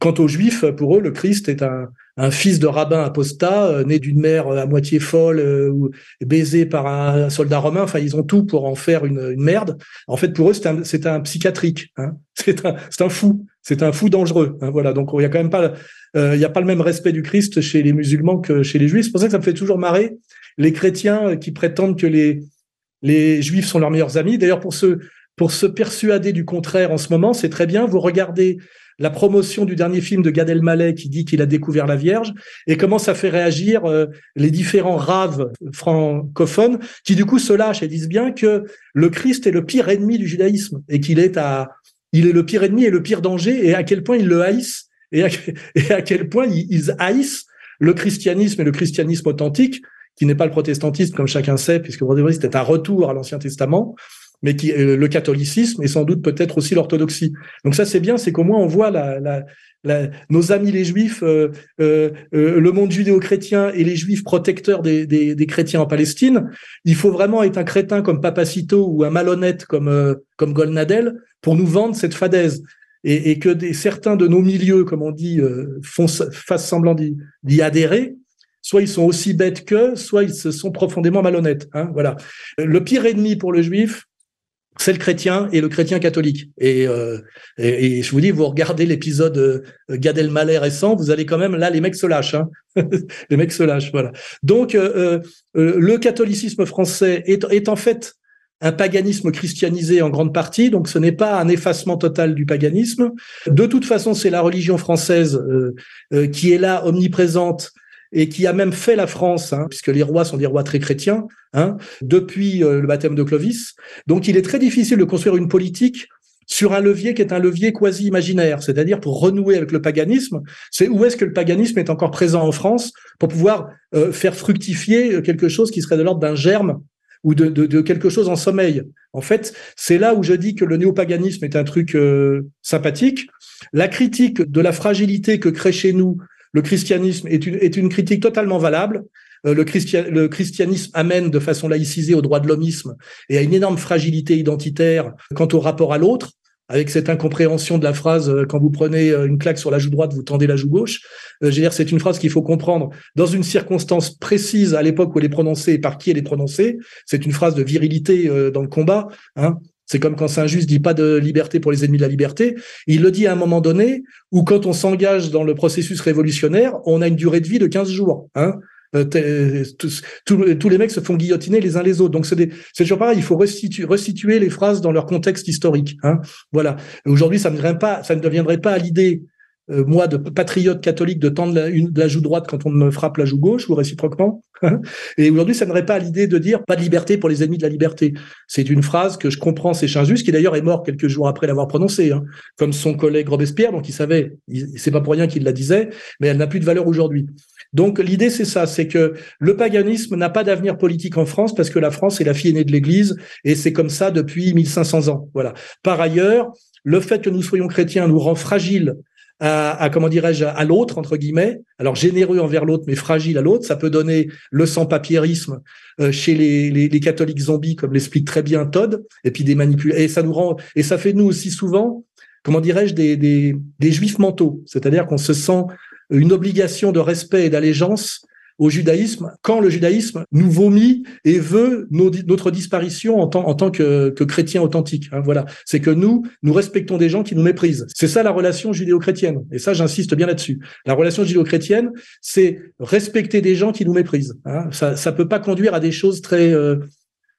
Quant aux Juifs, pour eux, le Christ est un, fils de rabbin apostat, euh, né d'une mère euh, à moitié folle, euh, ou baisé par un soldat romain. Enfin, ils ont tout pour en faire une, merde. En fait, pour eux, c'est un, psychiatrique. Hein. [LAUGHS] C'est un, fou. C'est un fou dangereux. Hein, voilà. Donc, il y a quand même pas, il y a pas le même respect du Christ chez les musulmans que chez les juifs. C'est pour ça que ça me fait toujours marrer les chrétiens qui prétendent que les juifs sont leurs meilleurs amis. D'ailleurs, pour se persuader du contraire en ce moment, c'est très bien. Vous regardez la promotion du dernier film de Gad Elmaleh qui dit qu'il a découvert la Vierge et comment ça fait réagir euh, les différents raves francophones qui du coup se lâchent et disent bien que le Christ est le pire ennemi du judaïsme et qu'il est à il est le pire ennemi et le pire danger et à quel point ils le haïssent et à, [LAUGHS] quel point ils, haïssent le christianisme et le christianisme authentique qui n'est pas le protestantisme comme chacun sait puisque le protestantisme est un retour à l'Ancien Testament mais qui euh, le catholicisme et sans doute peut-être aussi l'orthodoxie. Donc ça c'est bien, c'est qu'au moins on voit la, la, la, nos amis les juifs, euh, euh, euh, le monde judéo-chrétien et les juifs protecteurs des, des, des, chrétiens en Palestine. Il faut vraiment être un crétin comme Papacito ou un malhonnête comme euh, comme Golnadel pour nous vendre cette fadaise. Et, et que des, certains de nos milieux, comme on dit, font, fassent semblant d'y adhérer, soit ils sont aussi bêtes que, soit ils se sont profondément malhonnêtes. Hein, voilà. Le pire ennemi pour le juif, c'est le chrétien et le chrétien catholique. Et, euh, et, je vous dis, vous regardez l'épisode euh, Gad récent, vous allez quand même là, les mecs se lâchent. Hein [LAUGHS] les mecs se lâchent, voilà. Donc euh, euh, le catholicisme français est, est, en fait un paganisme christianisé en grande partie, donc ce n'est pas un effacement total du paganisme. De toute façon, c'est la religion française qui est là, omniprésente, et qui a même fait la France, hein, puisque les rois sont des rois très chrétiens, hein, depuis euh, le baptême de Clovis. Donc il est très difficile de construire une politique sur un levier qui est un levier quasi imaginaire, c'est-à-dire pour renouer avec le paganisme, c'est où est-ce que le paganisme est encore présent en France pour pouvoir euh, faire fructifier quelque chose qui serait de l'ordre d'un germe ou de, quelque chose en sommeil. En fait, c'est là où je dis que le néopaganisme est un truc euh, sympathique. La critique de la fragilité que crée chez nous le christianisme est une, critique totalement valable. Euh, le, le, christianisme amène de façon laïcisée au droit de l'homisme et à une énorme fragilité identitaire quant au rapport à l'autre, avec cette incompréhension de la phrase euh, quand vous prenez euh, une claque sur la joue droite, vous tendez la joue gauche. je veux dire, c'est une phrase qu'il faut comprendre dans une circonstance précise à l'époque où elle est prononcée et par qui elle est prononcée. C'est une phrase de virilité dans le combat. Hein C'est comme quand Saint-Just dit pas de liberté pour les ennemis de la liberté. Il le dit à un moment donné où quand on s'engage dans le processus révolutionnaire, on a une durée de vie de 15 jours. Hein euh, tous, tous, les mecs se font guillotiner les uns les autres. Donc c'est toujours pareil. Il faut restituer, restituer les phrases dans leur contexte historique. Hein voilà. Aujourd'hui, ça ne pas, ça ne deviendrait pas à l'idée euh, moi, de patriote catholique, de tendre la, une, la joue droite quand on me frappe la joue gauche ou réciproquement. Hein. Et aujourd'hui, ça n'aurait pas l'idée de dire pas de liberté pour les ennemis de la liberté. C'est une phrase que je comprends, c'est Chinjus, qui d'ailleurs est mort quelques jours après l'avoir prononcée, hein, comme son collègue Robespierre, donc il savait, c'est pas pour rien qu'il la disait, mais elle n'a plus de valeur aujourd'hui. Donc l'idée, c'est ça, c'est que le paganisme n'a pas d'avenir politique en France parce que la France est la fille aînée de l'Église et c'est comme ça depuis 1500 ans. Voilà. Par ailleurs, le fait que nous soyons chrétiens nous rend fragiles à, comment dirais-je, à l'autre entre guillemets. Alors généreux envers l'autre, mais fragile à l'autre. Ça peut donner le sans-papierisme euh, chez les, les, les, catholiques zombies, comme l'explique très bien Todd, et puis des manipulations. Et ça nous rend, et ça fait nous aussi souvent, comment dirais-je, des, des, des juifs mentaux. C'est-à-dire qu'on se sent une obligation de respect et d'allégeance au judaïsme quand le judaïsme nous vomit et veut notre disparition en tant, que, que chrétien authentique. Hein, voilà, c'est que nous, nous respectons des gens qui nous méprisent. C'est ça la relation judéo-chrétienne. Et ça, j'insiste bien là-dessus. La relation judéo-chrétienne, c'est respecter des gens qui nous méprisent. Hein. Ça, ça peut pas conduire à des choses très euh,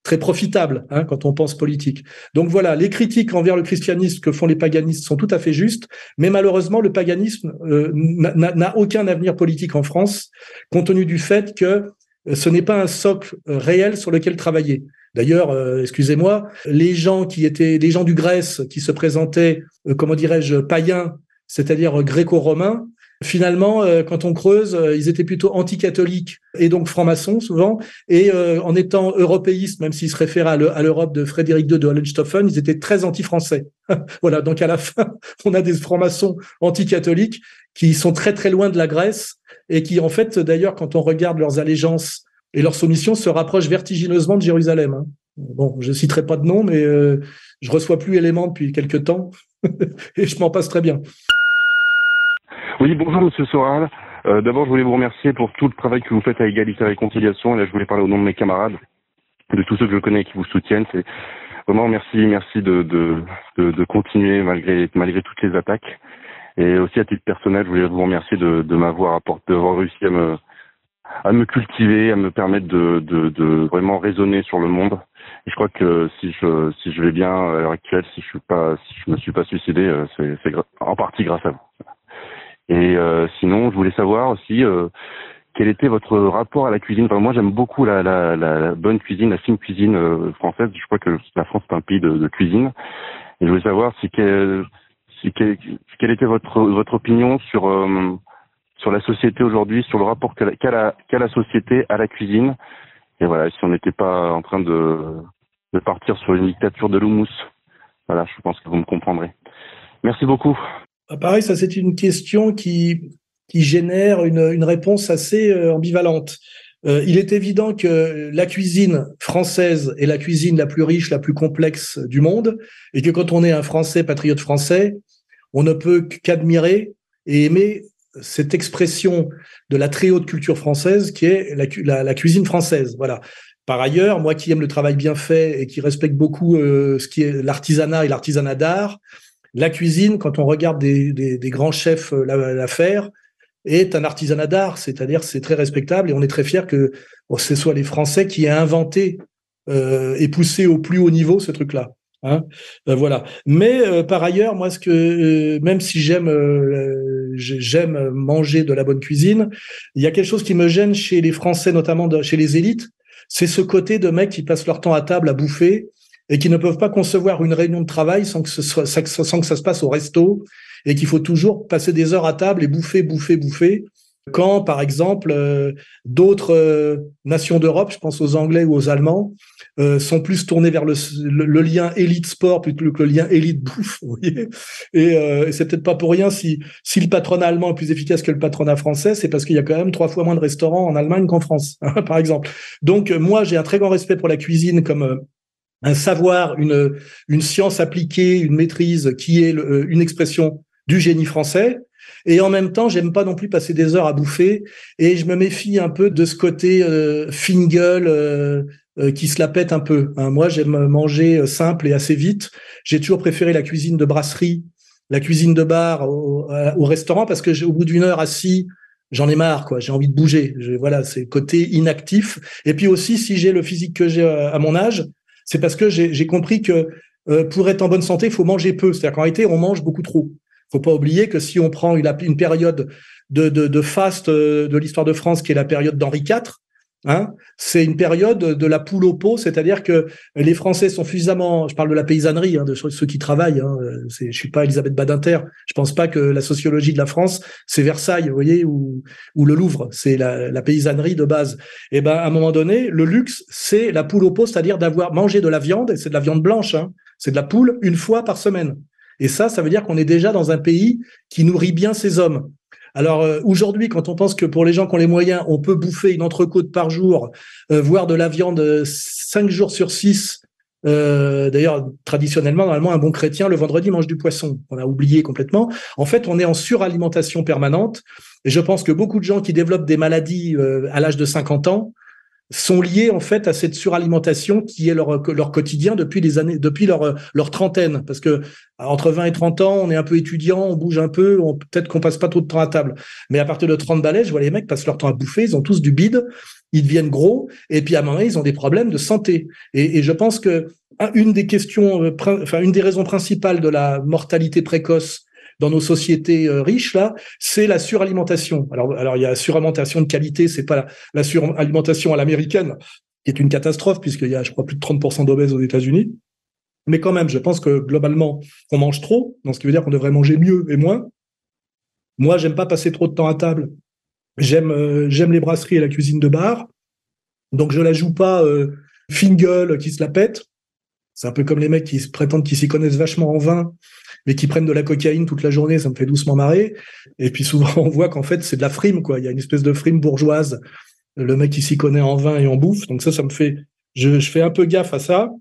très profitable hein, quand on pense politique. Donc voilà, les critiques envers le christianisme que font les paganistes sont tout à fait justes, mais malheureusement, le paganisme euh, n'a aucun avenir politique en France, compte tenu du fait que euh, ce n'est pas un socle euh, réel sur lequel travailler. D'ailleurs, excusez-moi, les gens qui étaient, les gens du Grèce qui se présentaient, comment dirais-je, païens, c'est-à-dire gréco-romains, Finalement, euh, quand on creuse, euh, ils étaient plutôt anticatholiques et donc francs-maçons souvent. Et euh, en étant européistes, même s'ils se réfèrent à l'Europe de Frédéric II de Hohenstaufen, ils étaient très anti-français. [LAUGHS] voilà, donc à la fin, [LAUGHS] on a des francs-maçons anticatholiques qui sont très très loin de la Grèce et qui, en fait, d'ailleurs, quand on regarde leurs allégeances et leurs soumissions, se rapprochent vertigineusement de Jérusalem. Hein. Bon, je citerai pas de nom, mais je reçois plus éléments depuis quelques temps [LAUGHS] et je m'en passe très bien. Oui, bonjour Monsieur Soral. Euh, D'abord, je voulais vous remercier pour tout le travail que vous faites à Égalité et Réconciliation. Et là, je voulais parler au nom de mes camarades, de tous ceux que je connais et qui vous soutiennent. C'est vraiment merci, merci de, de, de, de, continuer malgré malgré toutes les attaques. Et aussi à titre personnel, je voulais vous remercier de, de m'avoir apporté, d'avoir réussi à me à me cultiver, à me permettre de, de, de vraiment raisonner sur le monde. Et je crois que si je si je vais bien à l'heure actuelle, si je suis pas si je me suis pas suicidé, euh, c'est en partie grâce à vous. Et euh, sinon, je voulais savoir aussi euh, quel était votre rapport à la cuisine? Enfin, moi, j'aime beaucoup la, la, la, bonne cuisine, la fine cuisine euh, française. Je crois que la France est un pays de, cuisine. Et je voulais savoir si, quel, si quelle était votre votre opinion sur sur la société aujourd'hui, sur le rapport qu'a la, qu la société à la cuisine. Et voilà, si on n'était pas en train de, de partir sur une dictature de l'houmous. Voilà, je pense que vous me comprendrez. Merci beaucoup. Ah, pareil, ça c'est une question qui, qui génère une, une réponse assez euh, ambivalente. Euh, il est évident que la cuisine française est la cuisine la plus riche, la plus complexe du monde, et que quand on est un Français, patriote français, on ne peut qu'admirer et aimer cette expression de la très haute culture française qui est la, la, cuisine française. Voilà. Par ailleurs, moi qui aime le travail bien fait et qui respecte beaucoup euh, ce qui est l'artisanat et l'artisanat d'art, la cuisine, quand on regarde des, des, grands chefs euh, la, faire, est un artisanat d'art, c'est-à-dire c'est très respectable et on est très fier que ce soit les Français qui aient inventé euh, et poussé au plus haut niveau ce truc-là. Hein euh, voilà. Mais par ailleurs, moi, ce que même si j'aime j'aime manger de la bonne cuisine, il y a quelque chose qui me gêne chez les Français, notamment chez les élites, c'est ce côté de mecs qui passent leur temps à table à bouffer et qui ne peuvent pas concevoir une réunion de travail sans que, ce soit, sans que ça se passe au resto et qu'il faut toujours passer des heures à table et bouffer, bouffer, bouffer. Quand, par exemple, euh, d'autres euh, nations d'Europe, je pense aux Anglais ou aux Allemands, euh, sont plus tournés vers le, lien élite sport plutôt que le lien élite bouffe. Vous voyez et c'est peut-être pas pour rien si, si le patronat allemand est plus efficace que le patronat français, c'est parce qu'il y a quand même trois fois moins de restaurants en Allemagne qu'en France, [LAUGHS] par exemple. Donc moi, j'ai un très grand respect pour la cuisine comme un savoir, une, une science appliquée, une maîtrise qui est euh, une expression du génie français. Et en même temps, j'aime pas non plus passer des heures à bouffer. Et je me méfie un peu de ce côté euh, fine gueule, euh, euh, qui se la pète un peu. Hein. Moi, j'aime manger simple et assez vite. J'ai toujours préféré la cuisine de brasserie, la cuisine de bar au, restaurant parce que au bout d'une heure assis, j'en ai marre, quoi. J'ai envie de bouger. voilà, c'est côté inactif. Et puis aussi, si j'ai le physique que j'ai à mon âge, c'est parce que j'ai compris que pour être en bonne santé, il faut manger peu. C'est-à-dire qu'en réalité, on mange beaucoup trop faut pas oublier que si on prend une, une période de, de, de faste euh, de l'histoire de France, qui est la période d'Henri IV, Hein, c'est une période de la poule au pot, c'est-à-dire que les Français sont suffisamment, je parle de la paysannerie, hein, de ceux qui travaillent. Hein, je suis pas Elisabeth Badinter. Je pense pas que la sociologie de la France c'est Versailles, vous voyez, ou, le Louvre. C'est la, la, paysannerie de base. Et eh ben à un moment donné, le luxe c'est la poule au pot, c'est-à-dire d'avoir mangé de la viande et c'est de la viande blanche. Hein, c'est de la poule une fois par semaine. Et ça, ça veut dire qu'on est déjà dans un pays qui nourrit bien ses hommes. Alors euh, aujourd'hui, quand on pense que pour les gens qui ont les moyens, on peut bouffer une entrecôte par jour, euh, voire de la viande euh, cinq jours sur six. D'ailleurs, traditionnellement, normalement, un bon chrétien le vendredi mange du poisson. On a oublié complètement. En fait, on est en suralimentation permanente. Et je pense que beaucoup de gens qui développent des maladies à l'âge de 50 ans sont liés en fait à cette suralimentation qui est leur, quotidien depuis les années depuis leur trentaine. Parce que entre 20 et 30 ans on est un peu étudiant on bouge un peu peut-être qu'on passe pas trop de temps à table. Mais à partir de 30 balais je vois les mecs passer leur temps à bouffer ils ont tous du bide ils deviennent gros et puis à un moment ils ont des problèmes de santé. Et, et je pense que une des questions euh, enfin une des raisons principales de la mortalité précoce dans nos sociétés euh, riches là, c'est la suralimentation. Alors, alors il y a suralimentation de qualité, c'est pas la, suralimentation à l'américaine qui est une catastrophe puisqu'il y a, je crois, plus de 30% d'obèses aux États-Unis. Mais quand même, je pense que globalement, on mange trop, donc ce qui veut dire qu'on devrait manger mieux et moins. Moi, j'aime pas passer trop de temps à table. J'aime euh, j'aime les brasseries et la cuisine de bar. Donc je la joue pas euh, qui se la pète. C'est un peu comme les mecs qui prétendent qu'ils s'y connaissent vachement en vin mais qui prennent de la cocaïne toute la journée, ça me fait doucement marrer. Et puis souvent, [LAUGHS] on voit qu'en fait, c'est de la frime, quoi. Il y a une espèce de frime bourgeoise. Le mec qui s'y connaît en vin et en bouffe. Donc ça, ça me fait, je, fais un peu gaffe à ça.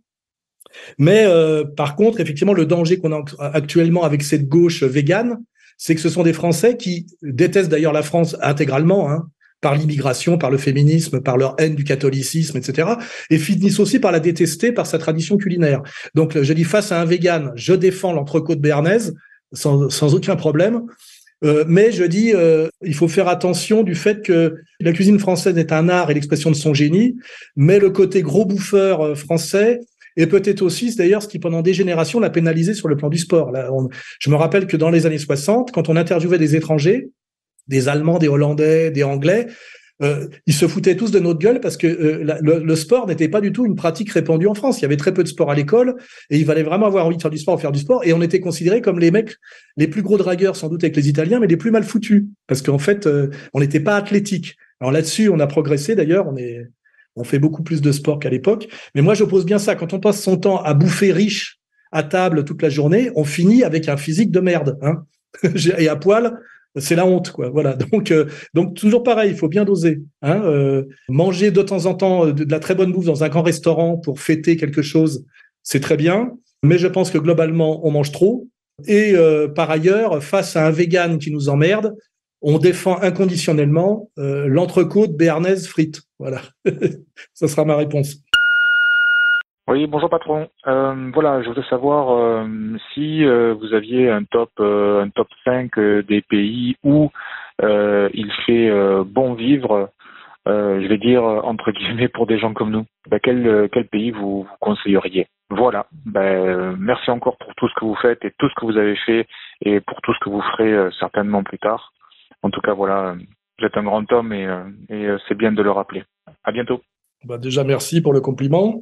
Mais euh, par contre, effectivement, le danger qu'on a actuellement avec cette gauche végane, c'est que ce sont des Français qui détestent d'ailleurs la France intégralement. Hein par l'immigration, par le féminisme, par leur haine du catholicisme, etc. Et finissent aussi par la détester par sa tradition culinaire. Donc, je dis face à un vegan, je défends l'entrecôte béarnaise sans, sans aucun problème. Euh, mais je dis, euh, il faut faire attention du fait que la cuisine française est un art et l'expression de son génie, mais le côté gros bouffeur euh, français et peut-être aussi, d'ailleurs, ce qui pendant des générations l'a pénalisé sur le plan du sport. Là, je me rappelle que dans les années 60, quand on interviewait des étrangers, des Allemands, des Hollandais, des Anglais, euh, ils se foutaient tous de notre gueule parce que euh, le, sport n'était pas du tout une pratique répandue en France. Il y avait très peu de sport à l'école et il fallait vraiment avoir envie de faire du sport faire du sport. Et on était considérés comme les mecs les plus gros dragueurs sans doute avec les Italiens, mais les plus mal foutus parce qu'en fait, euh, on n'était pas athlétique. Alors là-dessus, on a progressé d'ailleurs. On est, on fait beaucoup plus de sport qu'à l'époque. Mais moi, j'oppose bien ça. Quand on passe son temps à bouffer riche à table toute la journée, on finit avec un physique de merde. Hein [LAUGHS] et à poil, c'est la honte, quoi. Voilà. [LAUGHS] Donc, euh, donc toujours pareil, il faut bien doser. Hein, euh, manger de temps en temps de, la très bonne bouffe dans un grand restaurant pour fêter quelque chose, c'est très bien. Mais je pense que globalement, on mange trop. Et euh, par ailleurs, face à un vegan qui nous emmerde, on défend inconditionnellement l'entrecôte béarnaise frite. Voilà. [LAUGHS] Ça sera ma réponse. Oui, bonjour patron. Euh, voilà, je voudrais savoir euh, si euh, vous aviez un top un top 5 des pays où il fait bon vivre, je vais dire entre guillemets pour des gens comme nous. Ben, quel quel pays vous, vous conseilleriez? Voilà. Ben, merci encore pour tout ce que vous faites et tout ce que vous avez fait et pour tout ce que vous ferez certainement plus tard. En tout cas, voilà, vous êtes un grand homme et, et c'est bien de le rappeler. À bientôt. Bah déjà, merci pour le compliment.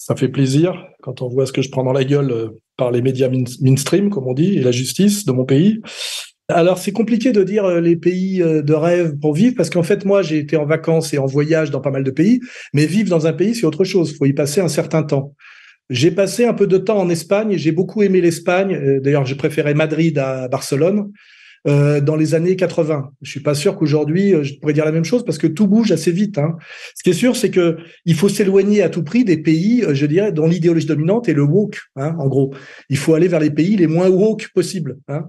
Ça fait plaisir quand on voit ce que je prends dans la gueule euh, par les médias mainstream, comme on dit, et la justice de mon pays. Alors c'est compliqué de dire euh, les pays euh, de rêve pour vivre parce qu'en fait moi j'ai été en vacances et en voyage dans pas mal de pays, mais vivre dans un pays c'est autre chose. Il faut y passer un certain temps. J'ai passé un peu de temps en Espagne j'ai beaucoup aimé l'Espagne. D'ailleurs j'ai préféré Madrid à Barcelone. Euh, dans les années 80. Je suis pas sûr qu'aujourd'hui euh, je pourrais dire la même chose parce que tout bouge assez vite. Hein. Ce qui est sûr, c'est que il faut s'éloigner à tout prix des pays, euh, je dirais, dont l'idéologie dominante est le woke. Hein, en gros, il faut aller vers les pays les moins woke possibles. Hein.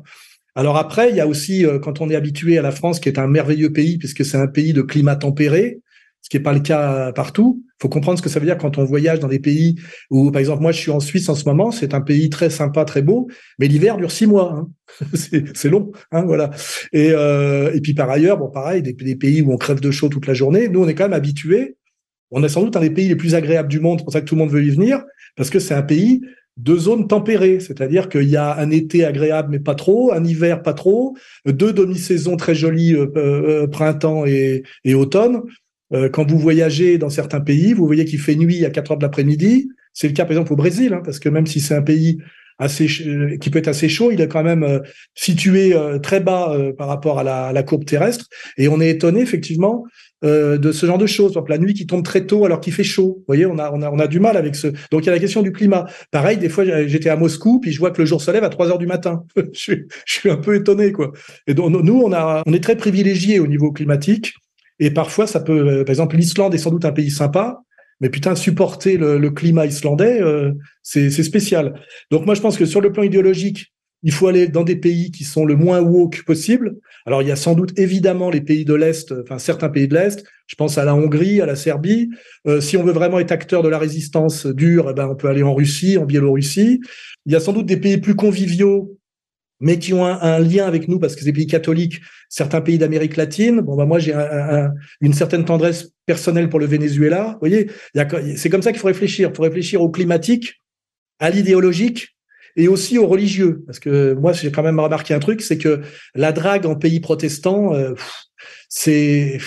Alors après, il y a aussi quand on est habitué à la France, qui est un merveilleux pays puisque c'est un pays de climat tempéré. Ce qui n'est pas le cas partout. Il faut comprendre ce que ça veut dire quand on voyage dans des pays où, par exemple, moi, je suis en Suisse en ce moment, c'est un pays très sympa, très beau, mais l'hiver dure six mois. Hein. [LAUGHS] c'est long, hein, voilà. Et, euh, et puis par ailleurs, bon, pareil, des, pays où on crève de chaud toute la journée, nous, on est quand même habitués. On est sans doute un des pays les plus agréables du monde, c'est pour ça que tout le monde veut y venir, parce que c'est un pays de zones tempérées, c'est-à-dire qu'il y a un été agréable mais pas trop, un hiver pas trop, deux demi-saisons très jolies euh, euh, printemps et automne. Euh, quand vous voyagez dans certains pays, vous voyez qu'il fait nuit à 4 heures de l'après-midi. C'est le cas par exemple au Brésil, hein, parce que même si c'est un pays assez qui peut être assez chaud, il est quand même euh, situé euh, très bas par rapport à la, à la, courbe terrestre. Et on est étonné effectivement de ce genre de choses. Par la nuit qui tombe très tôt alors qu'il fait chaud. Vous voyez, on a, on a, on a du mal avec ce. Donc il y a la question du climat. Pareil, des fois j'étais à Moscou puis je vois que le jour se lève à 3 heures du matin. [LAUGHS] je, suis, je suis un peu étonné quoi. Et donc nous on a, on est très privilégiés au niveau climatique. Et parfois, ça peut, euh, par exemple, l'Islande est sans doute un pays sympa, mais putain, supporter le, climat islandais, euh, c'est spécial. Donc moi, je pense que sur le plan idéologique, il faut aller dans des pays qui sont le moins woke possible. Alors, il y a sans doute évidemment les pays de l'Est, enfin certains pays de l'Est. Je pense à la Hongrie, à la Serbie. Euh, si on veut vraiment être acteur de la résistance dure, eh ben, on peut aller en Russie, en Biélorussie. Il y a sans doute des pays plus conviviaux mais qui ont un, lien avec nous parce que c'est des pays catholiques, certains pays d'Amérique latine. Bon, bah moi j'ai une certaine tendresse personnelle pour le Venezuela. Vous voyez, c'est comme ça qu'il faut réfléchir. Il faut réfléchir au climatique, à l'idéologique et aussi au religieux. Parce que moi j'ai quand même remarqué un truc, c'est que la drague en pays protestants, euh, c'est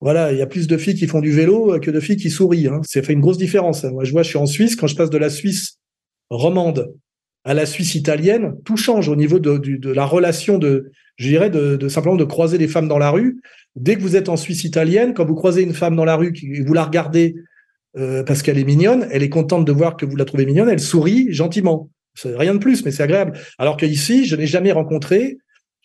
voilà, il y a plus de filles qui font du vélo que de filles qui sourient. Hein. Ça fait une grosse différence. Moi, je vois, je suis en Suisse. Quand je passe de la Suisse romande à la Suisse italienne, tout change au niveau de, de, la relation de, je dirais, de, simplement de croiser les femmes dans la rue. Dès que vous êtes en Suisse italienne, quand vous croisez une femme dans la rue, vous la regardez euh, parce qu'elle est mignonne, elle est contente de voir que vous la trouvez mignonne, elle sourit gentiment. Rien de plus, mais c'est agréable. Alors que ici, je n'ai jamais rencontré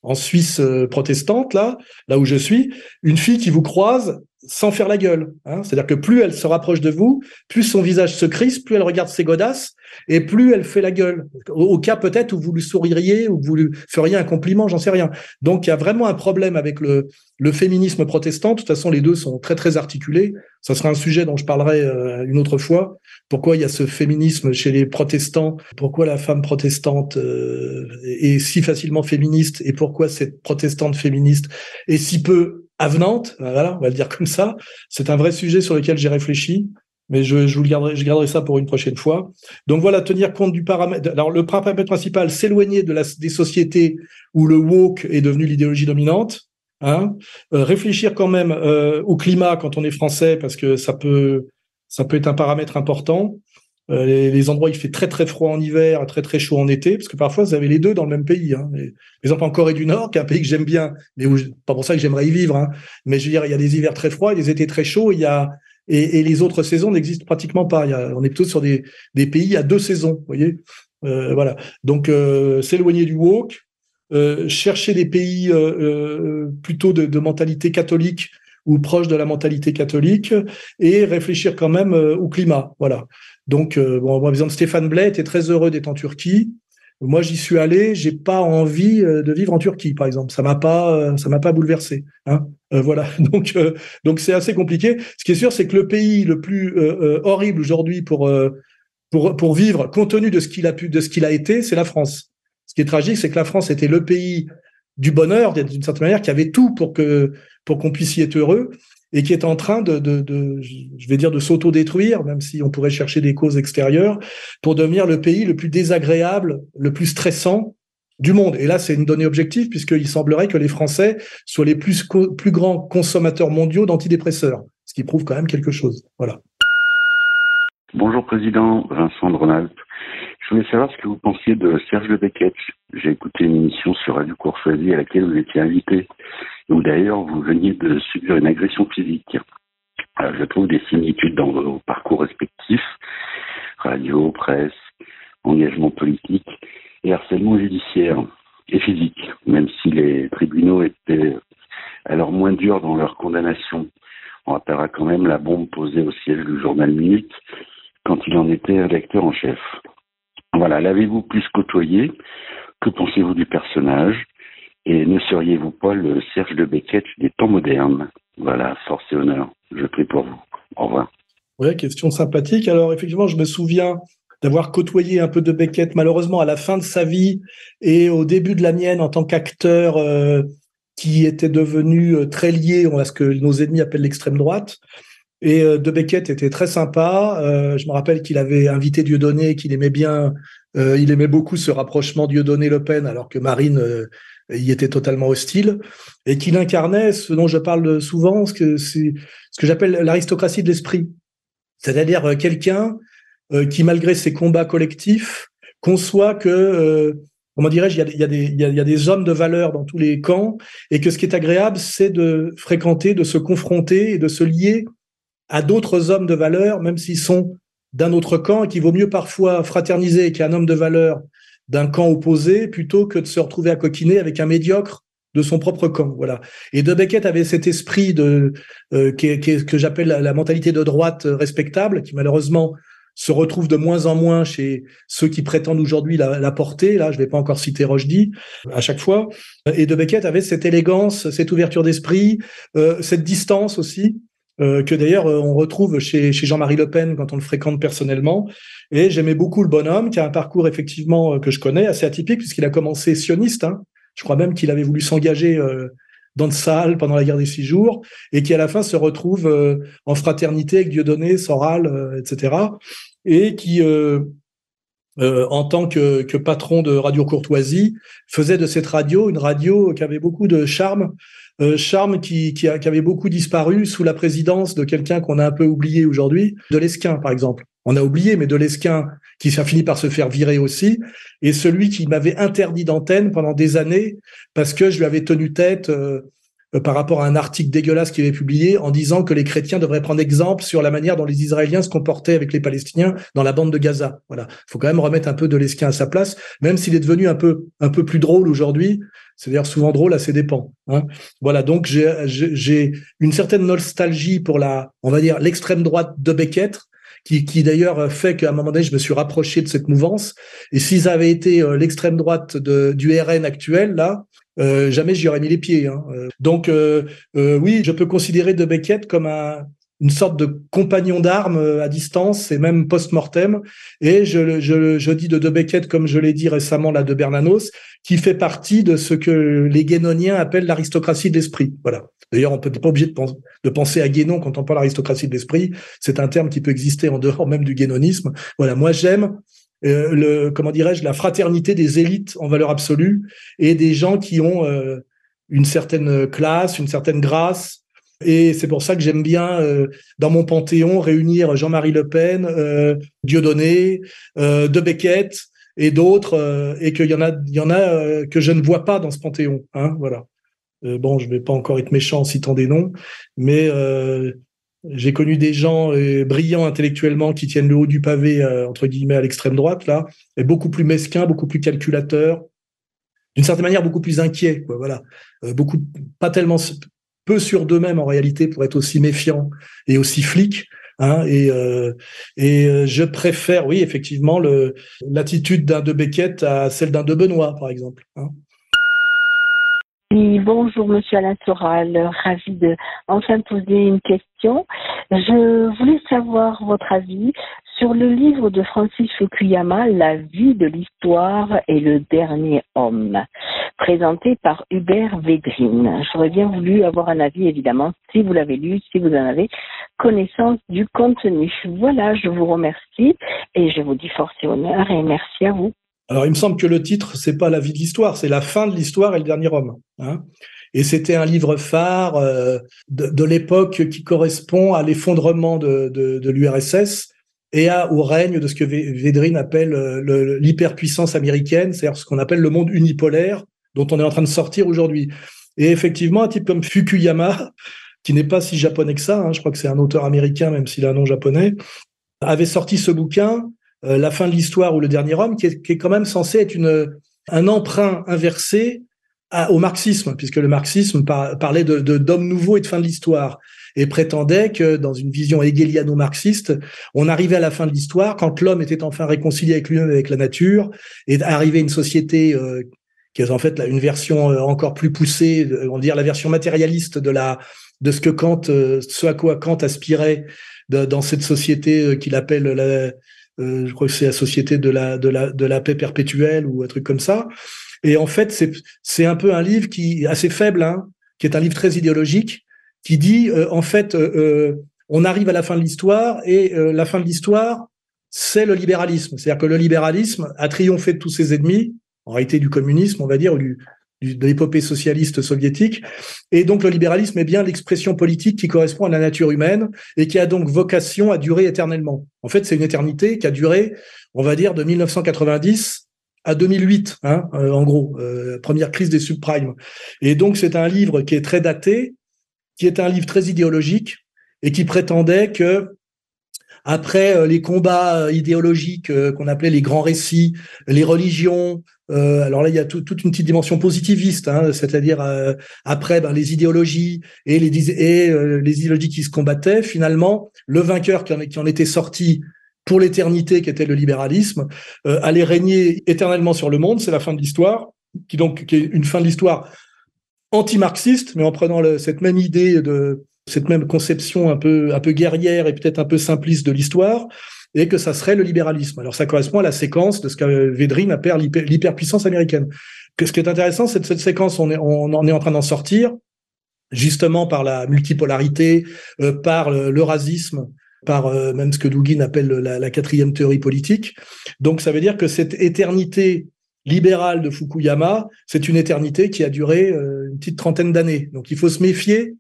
en Suisse euh, protestante, là, là où je suis, une fille qui vous croise sans faire la gueule. Hein. C'est-à-dire que plus elle se rapproche de vous, plus son visage se crispe, plus elle regarde ses godasses, et plus elle fait la gueule. Au, cas peut-être où vous lui souririez ou vous lui feriez un compliment, j'en sais rien. Donc il y a vraiment un problème avec le, le féminisme protestant. De toute façon, les deux sont très très articulés. Ça sera un sujet dont je parlerai euh, une autre fois. Pourquoi il y a ce féminisme chez les protestants? Pourquoi la femme protestante euh, est si facilement féministe? Et pourquoi cette protestante féministe est si peu avenante, voilà, on va le dire comme ça. C'est un vrai sujet sur lequel j'ai réfléchi, mais je, je vous le garderai, je garderai ça pour une prochaine fois. Donc voilà, tenir compte du paramètre. Alors le paramètre principal, s'éloigner de la, des sociétés où le woke est devenu l'idéologie dominante. Hein, euh, réfléchir quand même euh, au climat quand on est français, parce que ça peut, ça peut être un paramètre important. Euh, les, endroits où il fait très très froid en hiver, très très chaud en été, parce que parfois vous avez les deux dans le même pays. Hein. par exemple en Corée du Nord, qui est un pays que j'aime bien, mais où, pas pour ça que j'aimerais y vivre. Hein. Mais je veux dire, il y a des hivers très froids, des étés très chauds. Il y a et, et les autres saisons n'existent pratiquement pas. Il y a, on est plutôt sur des, des pays à deux saisons, vous voyez. Euh, voilà. Donc euh, s'éloigner du woke, euh, chercher des pays euh, plutôt de, de mentalité catholique ou proche de la mentalité catholique et réfléchir quand même au climat. Voilà. Donc, euh, bon, par exemple, Stéphane Blais était très heureux d'être en Turquie. Moi, j'y suis allé, j'ai pas envie euh, de vivre en Turquie, par exemple. Ça m'a pas, euh, ça m'a pas bouleversé. Hein voilà. [LAUGHS] Donc, donc c'est assez compliqué. Ce qui est sûr, c'est que le pays le plus horrible aujourd'hui pour pour pour vivre, compte tenu de ce qu'il a pu, de ce qu'il a été, c'est la France. Ce qui est tragique, c'est que la France était le pays du bonheur, d'une certaine manière, qui avait tout pour que pour qu'on puisse y être heureux et qui est en train de, de, je vais dire, de s'auto-détruire, même si on pourrait chercher des causes extérieures, pour devenir le pays le plus désagréable, le plus stressant du monde. Et là, c'est une donnée objective, puisqu'il semblerait que les Français soient les plus, grands consommateurs mondiaux d'antidépresseurs, ce qui prouve quand même quelque chose. Voilà. Bonjour Président, Vincent de Ronald. Je voulais savoir ce que vous pensiez de Serge Lebecq. J'ai écouté une émission sur Radio Courtoisie à laquelle vous étiez invité où d'ailleurs vous veniez de subir une agression physique. Euh, je trouve des similitudes dans vos parcours respectifs, radio, presse, engagement politique et harcèlement judiciaire et physique, même si les tribunaux étaient alors moins durs dans leur condamnation. On rappellera quand même la bombe posée au siège du journal Minute quand il en était rédacteur en chef. Voilà, l'avez-vous plus côtoyé Que pensez-vous du personnage Et ne seriez-vous pas le Serge de Beckett des temps modernes Voilà, force et honneur. Je prie pour vous. Au revoir. Oui, question sympathique. Alors effectivement, je me souviens d'avoir côtoyé un peu de Beckett, malheureusement à la fin de sa vie et au début de la mienne en tant qu'acteur euh, qui était devenu euh, très lié à ce que nos ennemis appellent l'extrême droite. Et euh, de Beckett était très sympa. Euh, je me rappelle qu'il avait invité Dieudonné, qu'il aimait bien, euh, il aimait beaucoup ce rapprochement Dieudonné-Le Pen, alors que Marine y était totalement hostile, et qu'il incarnait ce dont je parle souvent, ce que ce que j'appelle l'aristocratie de l'esprit, c'est-à-dire quelqu'un euh, qui, malgré ses combats collectifs, conçoit que, euh, comment dirais-je, il il, y a des, hommes de valeur dans tous les camps, et que ce qui est agréable, c'est de fréquenter, de se confronter et de se lier à d'autres hommes de valeur, même s'ils sont d'un autre camp, et qu'il vaut mieux parfois fraterniser avec un homme de valeur d'un camp opposé plutôt que de se retrouver à coquiner avec un médiocre de son propre camp. Voilà. Et De Beckett avait cet esprit de euh, que j'appelle la, mentalité de droite respectable, qui malheureusement se retrouve de moins en moins chez ceux qui prétendent aujourd'hui la, porter. Là, je ne vais pas encore citer Rochdy à chaque fois. Et De Beckett avait cette élégance, cette ouverture d'esprit, euh, cette distance aussi. Euh, que d'ailleurs euh, on retrouve chez, chez Jean-Marie Le Pen quand on le fréquente personnellement. Et j'aimais beaucoup le bonhomme, qui a un parcours effectivement que je connais, assez atypique, puisqu'il a commencé sioniste. Hein. Je crois même qu'il avait voulu s'engager dans le salle pendant la guerre des six jours, et qui à la fin se retrouve en fraternité avec Dieudonné, Soral, etc et qui, euh, euh, en tant que, que, patron de Radio Courtoisie, faisait de cette radio une radio qui avait beaucoup de charme, euh, charme qui, qui, qui, avait beaucoup disparu sous la présidence de quelqu'un qu'on a un peu oublié aujourd'hui, de Lesquin par exemple. On a oublié, mais de Lesquin qui a fini par se faire virer aussi, et celui qui m'avait interdit d'antenne pendant des années parce que je lui avais tenu tête. Euh, euh, par rapport à un article dégueulasse qu'il avait publié en disant que les chrétiens devraient prendre exemple sur la manière dont les Israéliens se comportaient avec les Palestiniens dans la bande de Gaza. Voilà, faut quand même remettre un peu de l'esquin à sa place, même s'il est devenu un peu un peu plus drôle aujourd'hui. C'est d'ailleurs souvent drôle à ses dépens. Hein. Voilà, donc j'ai une certaine nostalgie pour la, on va dire l'extrême droite de Beckett, qui, qui d'ailleurs fait qu'à un moment donné, je me suis rapproché de cette mouvance. Et s'ils avaient été euh, l'extrême droite de, du RN actuel, là, euh, jamais j'y aurais mis les pieds. Hein. Euh, donc euh, oui, je peux considérer De Beckett comme un, une sorte de compagnon d'armes à distance et même post-mortem. Et je, je, je, dis de De Beckett, comme je l'ai dit récemment là de Bernanos, qui fait partie de ce que les guénoniens appellent l'aristocratie de l'esprit. Voilà. D'ailleurs, on peut pas obligé de, de penser à Guénon quand on parle l'aristocratie de l'esprit. C'est un terme qui peut exister en dehors même du guénonisme. Voilà. Moi, j'aime euh, le comment dirais-je la fraternité des élites en valeur absolue et des gens qui ont euh, une certaine classe, une certaine grâce. Et c'est pour ça que j'aime bien euh, dans mon panthéon réunir Jean-Marie Le Pen, Dieudonné, De Beckett et d'autres, et qu'il y en a, il y en a que je ne vois pas dans ce panthéon. Hein, voilà. bon, je vais pas encore être méchant en citant des noms, mais j'ai connu des gens euh, brillants intellectuellement qui tiennent le haut du pavé, euh, entre guillemets, à l'extrême droite, là, et beaucoup plus mesquins, beaucoup plus calculateurs, d'une certaine manière beaucoup plus inquiets, voilà. Euh, beaucoup, pas tellement, peu sûrs d'eux-mêmes en réalité pour être aussi méfiants et aussi flics. Hein, et, et je préfère, oui, effectivement, l'attitude d'un de Beckett à celle d'un de Benoît, par exemple. Hein. Bonjour Monsieur Alain Soral, ravi de enfin poser une question. Je voulais savoir votre avis sur le livre de Francis Fukuyama, La vie de l'histoire et le dernier homme, présenté par Hubert Védrine. J'aurais bien voulu avoir un avis, évidemment, si vous l'avez lu, si vous en avez connaissance du contenu. Voilà, je vous remercie et je vous dis force et honneur et merci à vous. Alors, il me semble que le titre, c'est pas la vie de l'histoire, c'est la fin de l'histoire et le dernier homme. Hein et c'était un livre phare euh, de, l'époque qui correspond à l'effondrement de, de, l'URSS et à, au règne de ce que Védrine appelle euh, l'hyperpuissance américaine, c'est-à-dire ce qu'on appelle le monde unipolaire dont on est en train de sortir aujourd'hui. Et effectivement, un type comme Fukuyama, qui n'est pas si japonais que ça, hein, je crois que c'est un auteur américain, même s'il a un nom japonais, avait sorti ce bouquin euh, la fin de l'histoire ou le dernier homme, qui est, qui est, quand même censé être une, un emprunt inversé au marxisme, puisque le marxisme parlait de, d'homme nouveau et de fin de l'histoire, et prétendait que dans une vision hegeliano-marxiste, on arrivait à la fin de l'histoire quand l'homme était enfin réconcilié avec lui-même, avec la nature, et arrivait à une société euh, qui est en fait une version encore plus poussée, on va dire la version matérialiste de la de ce que Kant, ce à quoi Kant aspirait dans cette société qu'il appelle la, je crois que c'est la société de la de la de la paix perpétuelle ou un truc comme ça. Et en fait, c'est un peu un livre qui est assez faible, hein, qui est un livre très idéologique, qui dit euh, en fait, euh, euh, on arrive à la fin de l'histoire et la fin de l'histoire, c'est le libéralisme. C'est-à-dire que le libéralisme a triomphé de tous ses ennemis, en réalité du communisme, on va dire, ou du, de l'épopée socialiste soviétique. Et donc le libéralisme est bien l'expression politique qui correspond à la nature humaine et qui a donc vocation à durer éternellement. En fait, c'est une éternité qui a duré, on va dire, de 1990 à 2008, hein, euh, en gros, euh, première crise des subprimes. Et donc c'est un livre qui est très daté, qui est un livre très idéologique et qui prétendait que après euh, les combats idéologiques qu'on appelait les grands récits, les religions, alors là il y a toute une petite dimension positiviste, hein, c'est-à-dire après ben, les idéologies et les, et, les idéologies qui se combattaient, finalement le vainqueur qui en, qui en était sorti pour l'éternité qui était le libéralisme, euh, allait régner éternellement sur le monde. C'est la fin de l'histoire, qui donc qui est une fin de l'histoire anti-marxiste, mais en prenant cette même idée de cette même conception un peu un peu guerrière et peut-être un peu simpliste de l'histoire, et que ça serait le libéralisme. Alors ça correspond à la séquence de ce que Védrine appelle l'hyperpuissance américaine. Ce qui est intéressant, c'est que cette séquence, on, est, en est en train d'en sortir, justement par la multipolarité, euh, par l'eurasisme, par euh, même ce que Dugin appelle la, quatrième théorie politique. Donc ça veut dire que cette éternité libérale de Fukuyama, c'est une éternité qui a duré euh, une petite trentaine d'années. Donc il faut se méfier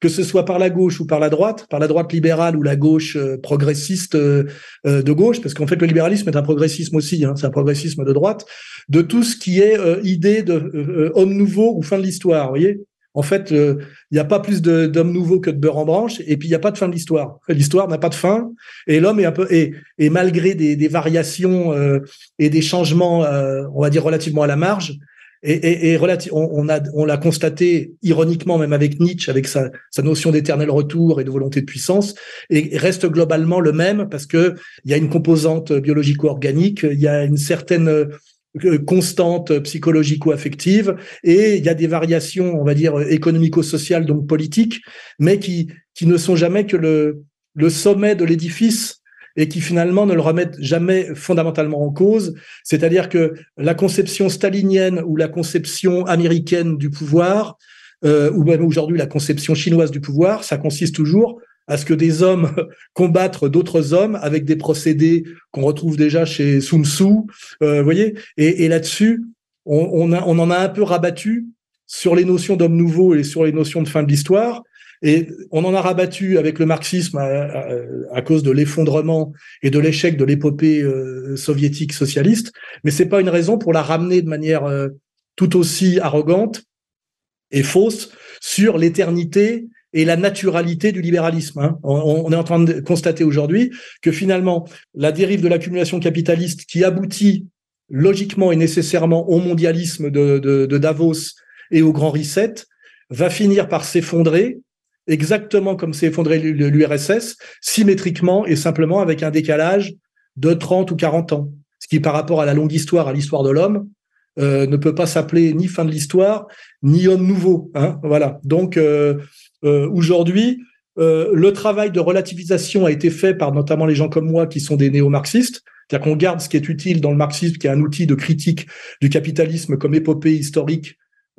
que ce soit par la gauche ou par la droite, par la droite libérale ou la gauche euh, progressiste de gauche, parce qu'en fait le libéralisme est un progressisme aussi, hein, c'est un progressisme de droite, de tout ce qui est idée de homme nouveau ou fin de l'histoire. Vous voyez, en fait, euh, il n'y a pas plus d'hommes nouveaux que de beurre en branche, et puis il n'y a pas de fin de l'histoire. L'histoire n'a pas de fin, et l'homme est un peu et, malgré des, variations euh, et des changements, euh, on va dire relativement à la marge, et, on, l'a constaté ironiquement même avec Nietzsche, avec sa, notion d'éternel retour et de volonté de puissance, et reste globalement le même parce que il y a une composante biologico-organique, il y a une certaine euh, constante psychologico-affective et il y a des variations, on va dire, économico-sociales, donc politiques, mais qui, ne sont jamais que le sommet de l'édifice et qui finalement ne le remettent jamais fondamentalement en cause. C'est-à-dire que la conception stalinienne ou la conception américaine du pouvoir, euh, ou même aujourd'hui la conception chinoise du pouvoir, ça consiste toujours à ce que des hommes [LAUGHS] combattent d'autres hommes avec des procédés qu'on retrouve déjà chez Sun Tzu, euh, voyez. Et, là-dessus, on, on en a un peu rabattu sur les notions d'homme nouveau et sur les notions de fin de l'histoire. Et on en a rabattu avec le marxisme à, cause de l'effondrement et de l'échec de l'épopée euh, soviétique socialiste, mais c'est pas une raison pour la ramener de manière euh, tout aussi arrogante et fausse sur l'éternité et la naturalité du libéralisme. Hein. On, est en train de constater aujourd'hui que finalement, la dérive de l'accumulation capitaliste qui aboutit logiquement et nécessairement au mondialisme de, Davos et au grand reset va finir par s'effondrer exactement comme s'est effondré l'URSS, symétriquement et simplement avec un décalage de 30 ou 40 ans. Ce qui, par rapport à la longue histoire, à l'histoire de l'homme, euh, ne peut pas s'appeler ni fin de l'histoire, ni homme nouveau. Hein, voilà. Donc, euh, euh, aujourd'hui, le travail de relativisation a été fait par notamment les gens comme moi qui sont des néo-marxistes. C'est-à-dire qu'on garde ce qui est utile dans le marxisme, qui est un outil de critique du capitalisme comme épopée historique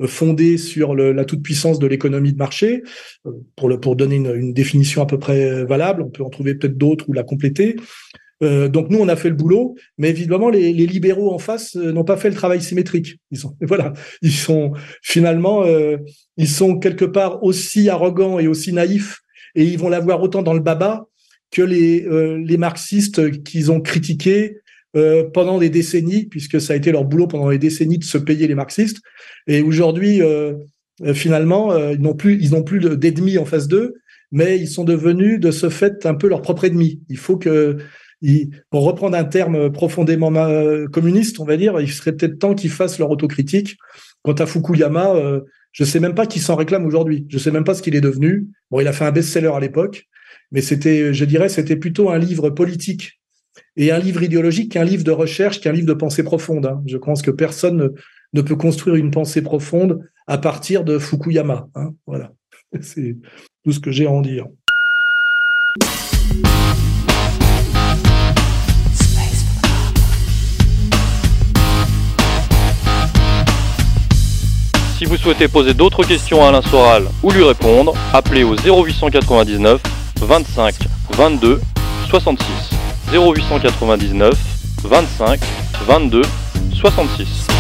fondée sur le, la toute-puissance de l'économie de marché. Pour, le, pour donner une, une, définition à peu près valable, on peut en trouver peut-être d'autres ou la compléter. Euh, donc nous, on a fait le boulot, mais évidemment, les, les libéraux en face euh, n'ont pas fait le travail symétrique. Ils sont, [LAUGHS] voilà, ils sont finalement, euh, ils sont quelque part aussi arrogants et aussi naïfs, et ils vont l'avoir autant dans le baba que les, les marxistes qu'ils ont critiqués pendant des décennies, puisque ça a été leur boulot pendant des décennies de se payer les marxistes. Et aujourd'hui, finalement, ils n'ont plus, ils n'ont plus d'ennemis en face d'eux, mais ils sont devenus de ce fait un peu leur propre ennemi. Il faut que pour reprendre un terme profondément communiste, on va dire, il serait peut-être temps qu'ils fassent leur autocritique. Quant à Fukuyama, euh, je sais même pas qui s'en réclame aujourd'hui. Je sais même pas ce qu'il est devenu. Bon, il a fait un best-seller à l'époque, mais c'était, je dirais, c'était plutôt un livre politique et un livre idéologique qu'un livre de recherche, qu'un livre de pensée profonde. Hein. Je pense que personne ne peut construire une pensée profonde à partir de Fukuyama. Hein. voilà, [LAUGHS] c'est tout ce que j'ai à en dire. Si vous souhaitez poser d'autres questions à Alain Soral ou lui répondre, appelez au 0899 25 22 66. 0899 25 22 66.